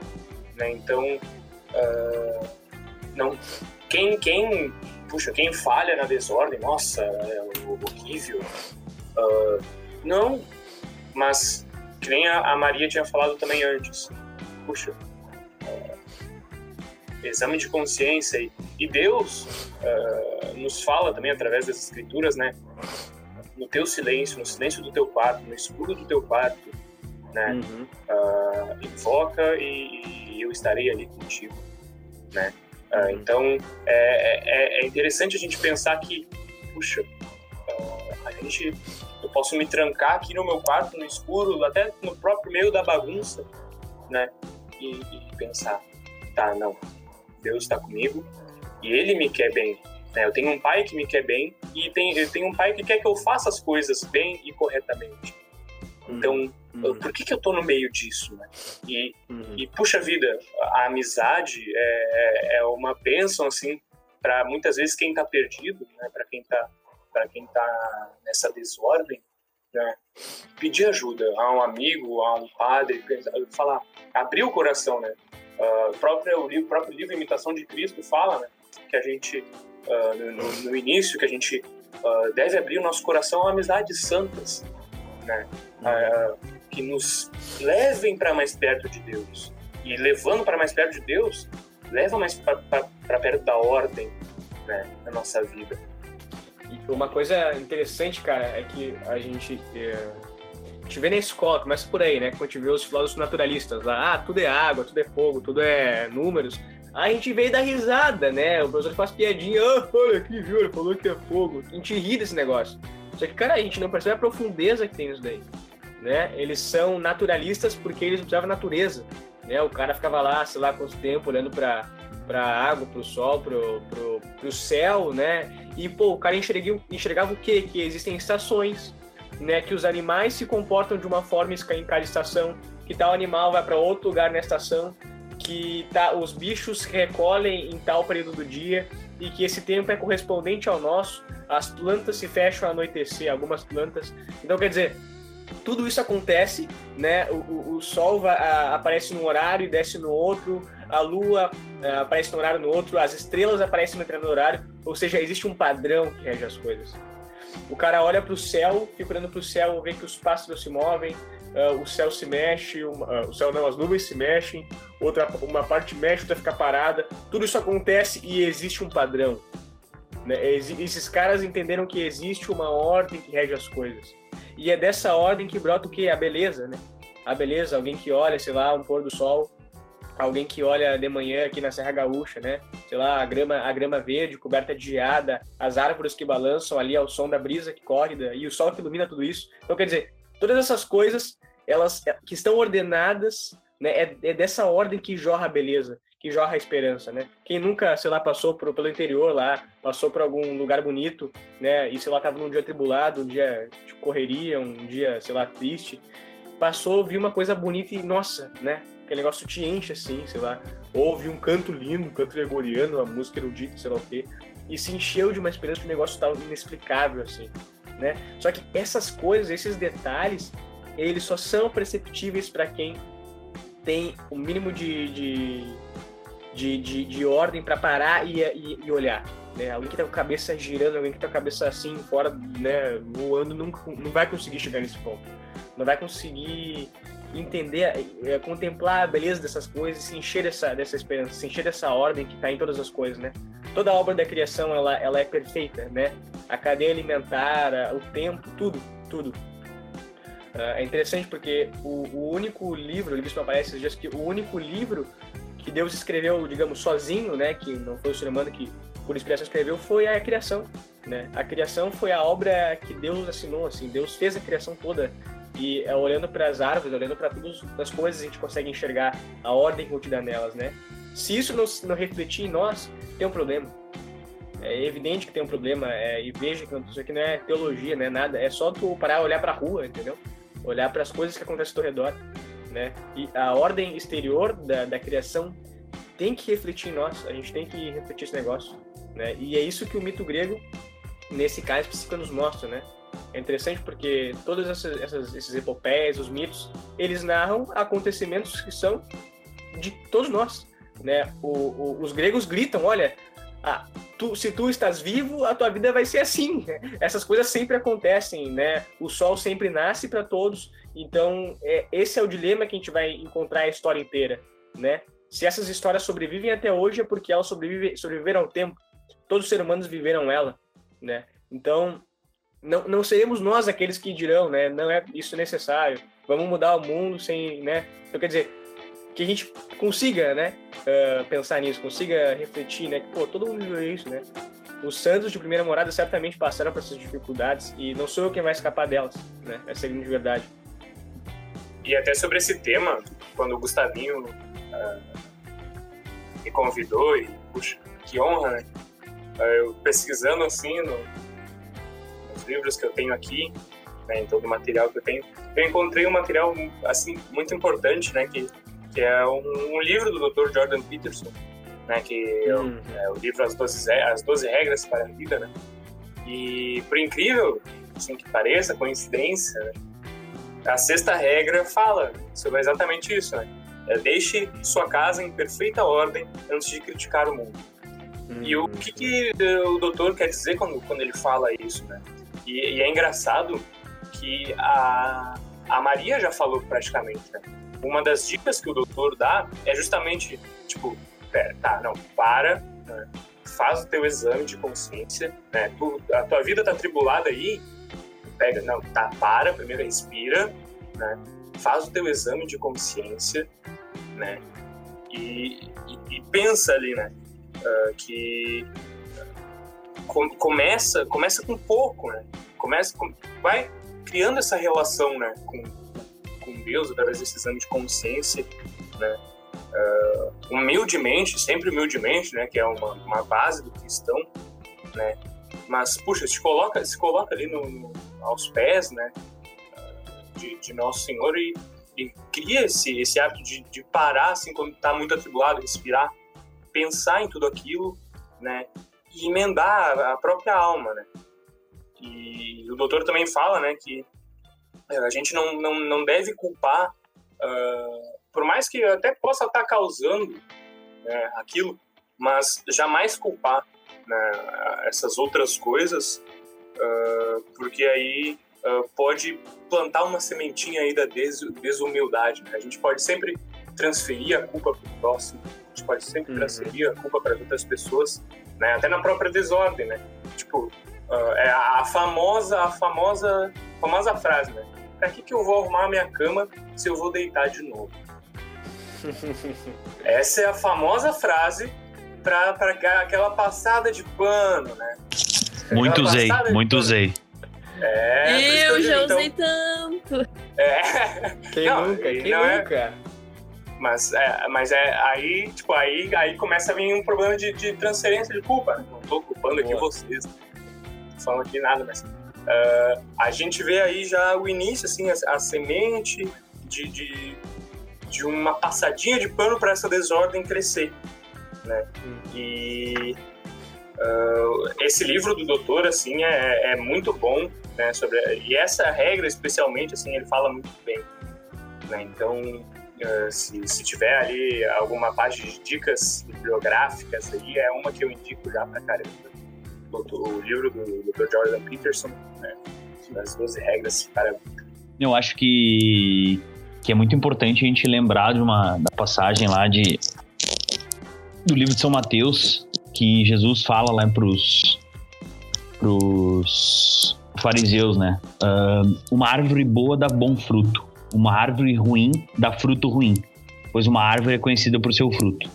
né? Então, uh, não, quem, quem, puxa, quem falha na desordem, nossa, é horrível. Uh, não, mas que nem a, a, Maria tinha falado também antes. Puxa, uh, exame de consciência e, e Deus nos fala também através das escrituras, né? No teu silêncio, no silêncio do teu quarto, no escuro do teu quarto, né? Uhum. Uh, invoca e, e, eu estarei ali contigo, né? Uh, então é, é, é, interessante a gente pensar que, puxa, uh, a gente, eu posso me trancar aqui no meu quarto no escuro, até no próprio meio da bagunça, né? E, e pensar, tá, não, Deus está comigo e Ele me quer bem. Né? Eu tenho um pai que me quer bem e tem, eu tenho um pai que quer que eu faça as coisas bem e corretamente. Então, uhum. por que, que eu tô no meio disso, né? E, uhum. e puxa vida, a amizade é, é, é uma bênção, assim, para muitas vezes quem tá perdido, né? Para quem tá quem tá nessa desordem, né? Pedir ajuda a um amigo, a um padre, falar, abrir o coração, né? Uh, próprio, o, livro, próprio livro Imitação de Cristo fala, né? Que a gente, uh, no, no, início, que a gente uh, deve abrir o nosso coração a amizades santas, né? Uh, que nos levem para mais perto de Deus. E levando para mais perto de Deus, leva mais para perto da ordem né, na nossa vida. E uma coisa interessante, cara, é que a gente, é, a gente vê na escola, começa por aí, né? Quando a gente vê os filósofos naturalistas lá, ah, tudo é água, tudo é fogo, tudo é números. A gente veio dar risada, né? O professor faz piadinha, ah, olha aqui, viu? Ele falou que é fogo. A gente ri desse negócio. Só que, cara, a gente não percebe a profundeza que tem isso daí. Né? Eles são naturalistas porque eles observam a natureza. Né? O cara ficava lá, sei lá quanto tempo, olhando para para água, para o sol, para o céu, né? E pô, o cara enxergava, enxergava o quê? Que existem estações, né? Que os animais se comportam de uma forma em cada estação, que tal animal vai para outro lugar na estação, que tá, os bichos recolhem em tal período do dia e que esse tempo é correspondente ao nosso. As plantas se fecham ao anoitecer, algumas plantas. Então, quer dizer, tudo isso acontece, né? O, o, o sol vai, a, aparece num horário e desce no outro, a lua a, é, aparece num horário no outro, as estrelas aparecem no outro horário, ou seja, existe um padrão que rege as coisas. O cara olha para o céu, fica olhando para o céu, vê que os pássaros se movem, uh, o céu se mexe, uma, uh, o céu não, as nuvens se mexem, outra uma parte mexe, outra fica parada. Tudo isso acontece e existe um padrão. Né? Esses caras entenderam que existe uma ordem que rege as coisas. E é dessa ordem que brota o que? A beleza, né? A beleza, alguém que olha, sei lá, um pôr do sol, alguém que olha de manhã aqui na Serra Gaúcha, né? Sei lá, a grama, a grama verde coberta de geada, as árvores que balançam ali ao som da brisa que corre e o sol que ilumina tudo isso. Então, quer dizer, todas essas coisas, elas que estão ordenadas né? É, é dessa ordem que jorra a beleza, que jorra a esperança, né? Quem nunca, sei lá, passou por, pelo interior lá, passou por algum lugar bonito, né? E, sei lá, tava num dia tribulado, um dia de correria, um dia, sei lá, triste. Passou, viu uma coisa bonita e, nossa, né? Aquele negócio te enche, assim, sei lá. Ouve um canto lindo, um canto gregoriano, uma música erudita, sei lá o quê. E se encheu de uma esperança que o negócio tava inexplicável, assim, né? Só que essas coisas, esses detalhes, eles só são perceptíveis para quem tem o mínimo de, de de, de, de ordem para parar e, e, e, olhar. Né? Alguém que tá com a cabeça girando, alguém que tá com a cabeça assim, fora, né, voando, não, não vai conseguir chegar nesse ponto. Não vai conseguir entender, é, contemplar a beleza dessas coisas, se encher dessa, dessa esperança, se encher dessa ordem que está em todas as coisas, né? Toda a obra da criação, ela, ela é perfeita, né? A cadeia alimentar, o tempo, tudo, tudo. Uh, é interessante porque o, o único livro, ele me aparece esses dias que o único livro que Deus escreveu, digamos, sozinho, né, que não foi o ser humano que por inspiração escreveu, foi a criação, né? A criação foi a obra que Deus assinou, assim, Deus fez a criação toda e é, olhando para as árvores, olhando para todas as coisas, a gente consegue enxergar a ordem contida nelas, né? Se isso não, não refletir em nós, tem um problema. É evidente que tem um problema, é, e veja que isso aqui não é teologia, não é nada, é só tu parar olhar para a rua, entendeu? Olhar para as coisas que acontecem ao teu redor né? E a ordem exterior da, da criação tem que refletir em nós, a gente tem que refletir esse negócio, né? E é isso que o mito grego, nesse caso específico, nos mostra, né? É interessante porque todos essas, essas, esses epopeias, os mitos, eles narram acontecimentos que são de todos nós, né? O, o, os gregos gritam, olha, ah, tu, se tu estás vivo, a tua vida vai ser assim. Essas coisas sempre acontecem, né? O sol sempre nasce para todos. Então, é, esse é o dilema que a gente vai encontrar a história inteira, né? Se essas histórias sobrevivem até hoje é porque elas sobrevive, sobreviveram ao tempo. Todos os seres humanos viveram ela, né? Então, não, não seremos nós aqueles que dirão, né? Não é isso necessário. Vamos mudar o mundo sem, né? Então, quer dizer, que a gente consiga, né, uh, pensar nisso, consiga refletir, né, que, pô, todo mundo viveu isso, né? Os santos de primeira morada certamente passaram por essas dificuldades e não sou eu quem vai escapar delas, né? Essa é a grande verdade. E até sobre esse tema, quando o Gustavinho uh, me convidou e, puxa, que honra, né? Uh, eu pesquisando assim no, nos livros que eu tenho aqui, né, em todo o material que eu tenho, eu encontrei um material assim muito importante, né, que que é um, um livro do Dr. Jordan Peterson, né, que hum. é, o livro As 12, As 12 Regras para a Vida, né? E, por incrível assim, que pareça, coincidência, né, a sexta regra fala sobre exatamente isso, né? É, deixe sua casa em perfeita ordem antes de criticar o mundo. Hum. E o que, que, o doutor quer dizer quando, quando ele fala isso, né? E, e é engraçado que a, a Maria já falou praticamente, né? uma das dicas que o doutor dá é justamente, tipo, pera, tá, não, para, né? faz o teu exame de consciência, né? Tu, a tua vida tá tribulada aí, pega, não, tá, para, primeiro respira, né? Faz o teu exame de consciência, né? E, e, e pensa ali, né? Uh, que com, começa, começa com pouco, né? Começa, com, vai criando essa relação, né? Com, com Deus através desse exame de consciência, né? Uh, humildemente, sempre humildemente, né? Que é uma, uma base do cristão, né? Mas, puxa, se coloca, se coloca ali no, no aos pés, né? De, de Nosso Senhor e, e, cria esse, esse hábito de, de parar, assim, quando está muito atribulado, respirar, pensar em tudo aquilo, né? E emendar a própria alma, né? E o doutor também fala, né, que é, a gente não, não, não deve culpar, uh, por mais que até possa estar causando né, aquilo, mas jamais culpar né, essas outras coisas, uh, porque aí uh, pode plantar uma sementinha aí da des desumildade. Né? A gente pode sempre transferir a culpa para o próximo, a gente pode sempre uhum. transferir a culpa para outras pessoas, né? até na própria desordem, né? Tipo, uh, é a famosa, a famosa, famosa frase, né? Pra que, que eu vou arrumar a minha cama se eu vou deitar de novo? Essa é a famosa frase para aquela passada de pano, né? Muito usei, muito usei. É, eu, já então... usei tanto. É. Quem não, nunca? Quem nunca? É... Mas é, mas é aí, tipo, aí, aí começa a vir um problema de, de transferência de culpa. Né? Não tô culpando aqui Boa. vocês. Não tô falando aqui nada, mas ah, a gente vê aí já o início, assim, a, a semente de, de, de uma passadinha de pano para essa desordem crescer, né? E ah, esse livro do doutor, assim, é, é muito bom, né? Sobre, e essa regra, especialmente, assim, ele fala muito bem, né? Então, ah, se, se tiver ali alguma página de dicas bibliográficas aí, é uma que eu indico já pra caramba. O, o livro do Dr. Jordan Peterson, né? Das 12 regras para. Eu acho que, que é muito importante a gente lembrar de uma da passagem lá de do livro de São Mateus, que Jesus fala lá pros, pros fariseus, né? Ah, uma árvore boa dá bom fruto, uma árvore ruim dá fruto ruim, pois uma árvore é conhecida por seu fruto.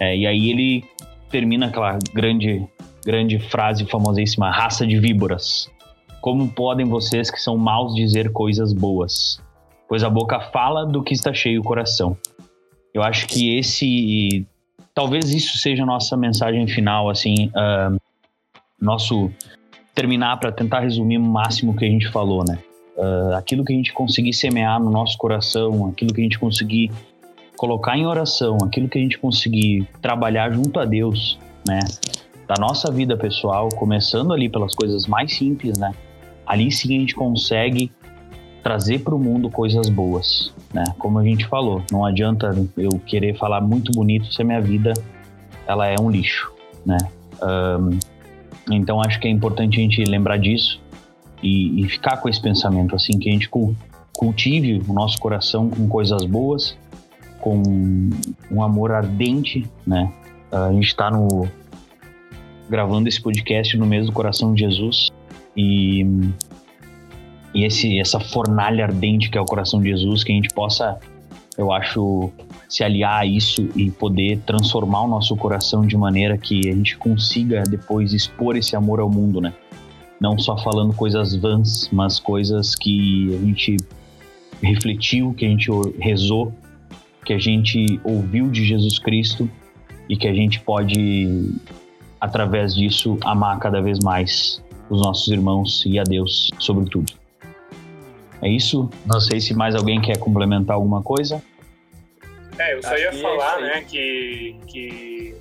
É, e aí ele termina aquela grande, grande frase famosíssima: raça de víboras. Como podem vocês que são maus dizer coisas boas? Pois a boca fala do que está cheio o coração. Eu acho que esse. Talvez isso seja nossa mensagem final, assim. ah, nosso. Terminar para tentar resumir o máximo que a gente falou, né? Ah, aquilo que a gente conseguir semear no nosso coração, aquilo que a gente conseguir colocar em oração, aquilo que a gente conseguir trabalhar junto a Deus, né? Da nossa vida pessoal, começando ali pelas coisas mais simples, né? Ali sim a gente consegue trazer para o mundo coisas boas, né? Como a gente falou, não adianta eu querer falar muito bonito se a minha vida ela é um lixo, né? Ahn, então acho que é importante a gente lembrar disso e, e ficar com esse pensamento assim que a gente cul- cultive o nosso coração com coisas boas, com um amor ardente, né? A gente está no gravando esse podcast no mês do coração de Jesus e e esse essa fornalha ardente que é o coração de Jesus que a gente possa eu acho se aliar a isso e poder transformar o nosso coração de maneira que a gente consiga depois expor esse amor ao mundo, né? Não só falando coisas vãs, mas coisas que a gente refletiu, que a gente rezou, que a gente ouviu de Jesus Cristo e que a gente pode, através disso, amar cada vez mais os nossos irmãos e a Deus, sobretudo. É isso? Não sei se mais alguém quer complementar alguma coisa. É, eu só Acho ia é falar, né, que, que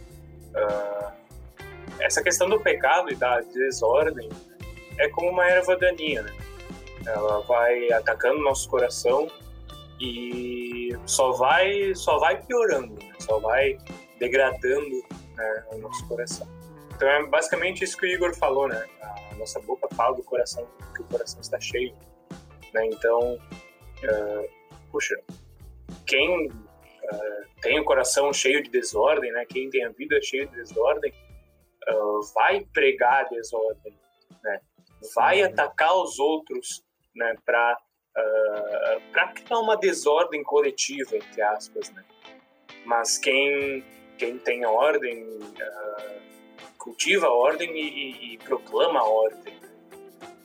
ah, essa questão do pecado e da desordem é como uma erva daninha, né? Ela vai atacando nosso coração e só vai, só vai piorando, né? só vai degradando né, o nosso coração. Então é basicamente isso que o Igor falou, né? A nossa boca fala do coração, que o coração está cheio. Né? Então, ah, puxa, quem ah, tem o coração cheio de desordem, né? Quem tem a vida cheia de desordem, ah, vai pregar a desordem, né? Vai atacar os outros, né? Para para criar uma desordem coletiva, entre aspas, né? Mas quem quem tem a ordem cultiva a ordem e, e- e proclama a ordem.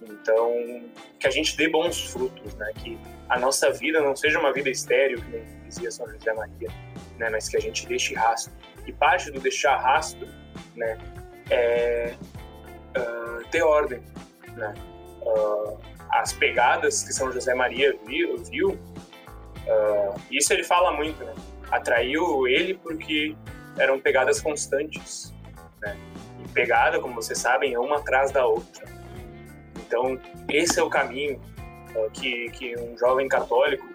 Então, que a gente dê bons frutos, né? Que a nossa vida não seja uma vida estéril, que nem dizia São José Maria, né? Mas que a gente deixe rastro. E parte do deixar rastro, né? É ah, ter ordem, né? Ah, as pegadas que São José Maria viu, viu ah, isso ele fala muito, né? Atraiu ele porque eram pegadas constantes, né? E pegada, como vocês sabem, é uma atrás da outra. Então, esse é o caminho ah, que, que um jovem católico,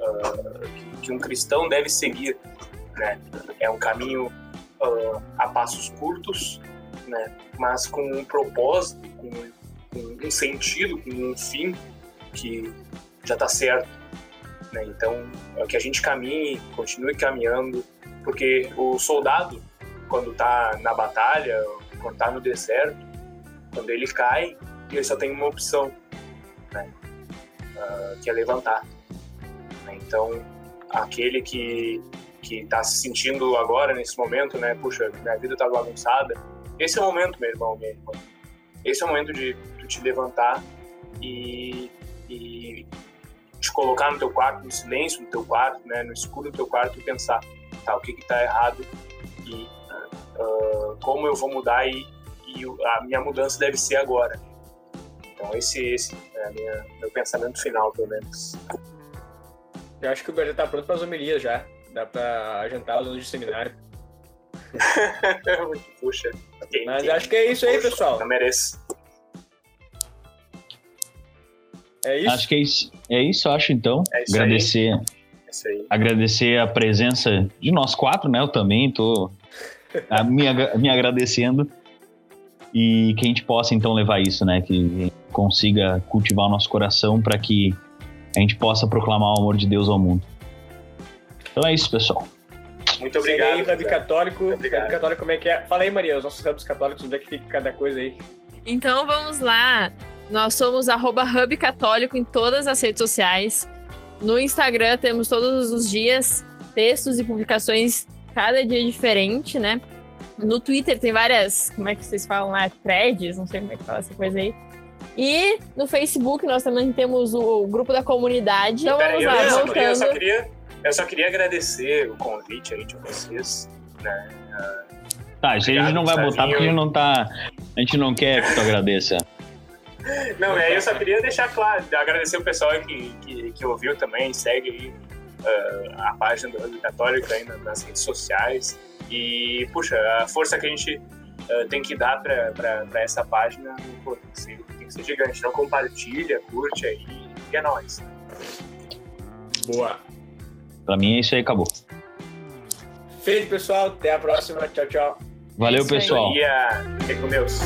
ah, que, que um cristão deve seguir, né? É um caminho ah, a passos curtos, né? Mas com um propósito, com, com um sentido, com um fim que já está certo. Né? Então, é que a gente caminhe, continue caminhando, porque o soldado, quando está na batalha, quando está no deserto, quando ele cai, ele só tem uma opção, né? Ah, que é levantar. né? Então, aquele que que está se sentindo agora nesse momento, né? Puxa, minha vida está bagunçada. Esse é o momento, meu irmão, minha irmã. Esse é o momento de tu te levantar e, e te colocar no teu quarto, no silêncio no teu quarto, né, no escuro do teu quarto e pensar, tá, o que que tá errado e uh, como eu vou mudar e, e, a minha mudança deve ser agora. Então esse, esse é minha, meu pensamento final, pelo menos. Eu acho que o Brasil tá pronto para as homilias já. Dá para agendar os anos de seminário. Puxa. Quem, Mas quem, acho que é isso aí, pessoal. Não mereço. É isso? Acho que é isso, é isso acho então. É isso agradecer, aí. É isso aí. agradecer a presença de nós quatro, né? Eu também tô me, me agradecendo e que a gente possa então levar isso, né? Que consiga cultivar o nosso coração para que a gente possa proclamar o amor de Deus ao mundo. Então é isso, pessoal. Muito obrigado. Aí, Hub Católico. Hub Católico, como é que é? Fala aí, Maria, os nossos Hubs Católicos, onde é que fica cada coisa aí? Então vamos lá. Nós somos arroba Hub Católico em todas as redes sociais. No Instagram temos todos os dias textos e publicações, cada dia diferente, né? No Twitter tem várias, como é que vocês falam lá? Threads, não sei como é que fala essa coisa aí. E no Facebook nós também temos o grupo da comunidade. Então vamos lá, eu, voltando. Eu só, queria, eu só queria agradecer o convite aí de vocês, né? Tá, isso aí a gente não vai botar porque a gente não tá. A gente não quer que tu agradeça. Não, é, eu só queria deixar claro, agradecer o pessoal que, que, que ouviu também, segue aí uh, a página do Católico aí nas redes sociais. E, puxa, a força que a gente uh, tem que dar para essa página que ser, que ser gigante. Não compartilha, curte aí e é nóis. Boa. Pra mim é isso aí, acabou. Feito, pessoal. Até a próxima. Tchau, tchau. Valeu, pessoal. Fiquem com Deus.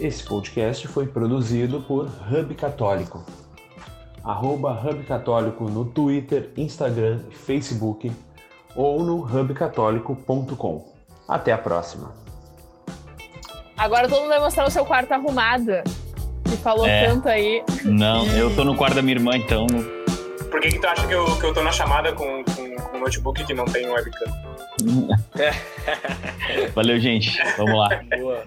Esse podcast foi produzido por Hub Católico. Arroba Hub Católico no Twitter, Instagram, Facebook ou no hubcatólico.com. Até a próxima. Agora todo mundo vai mostrar o seu quarto arrumado. Que falou É. tanto aí. Não, eu tô no quarto da minha irmã, então. Por que, que tu acha que eu, que eu tô na chamada com, com, com um notebook que não tem webcam? Valeu, gente. Vamos lá. Boa.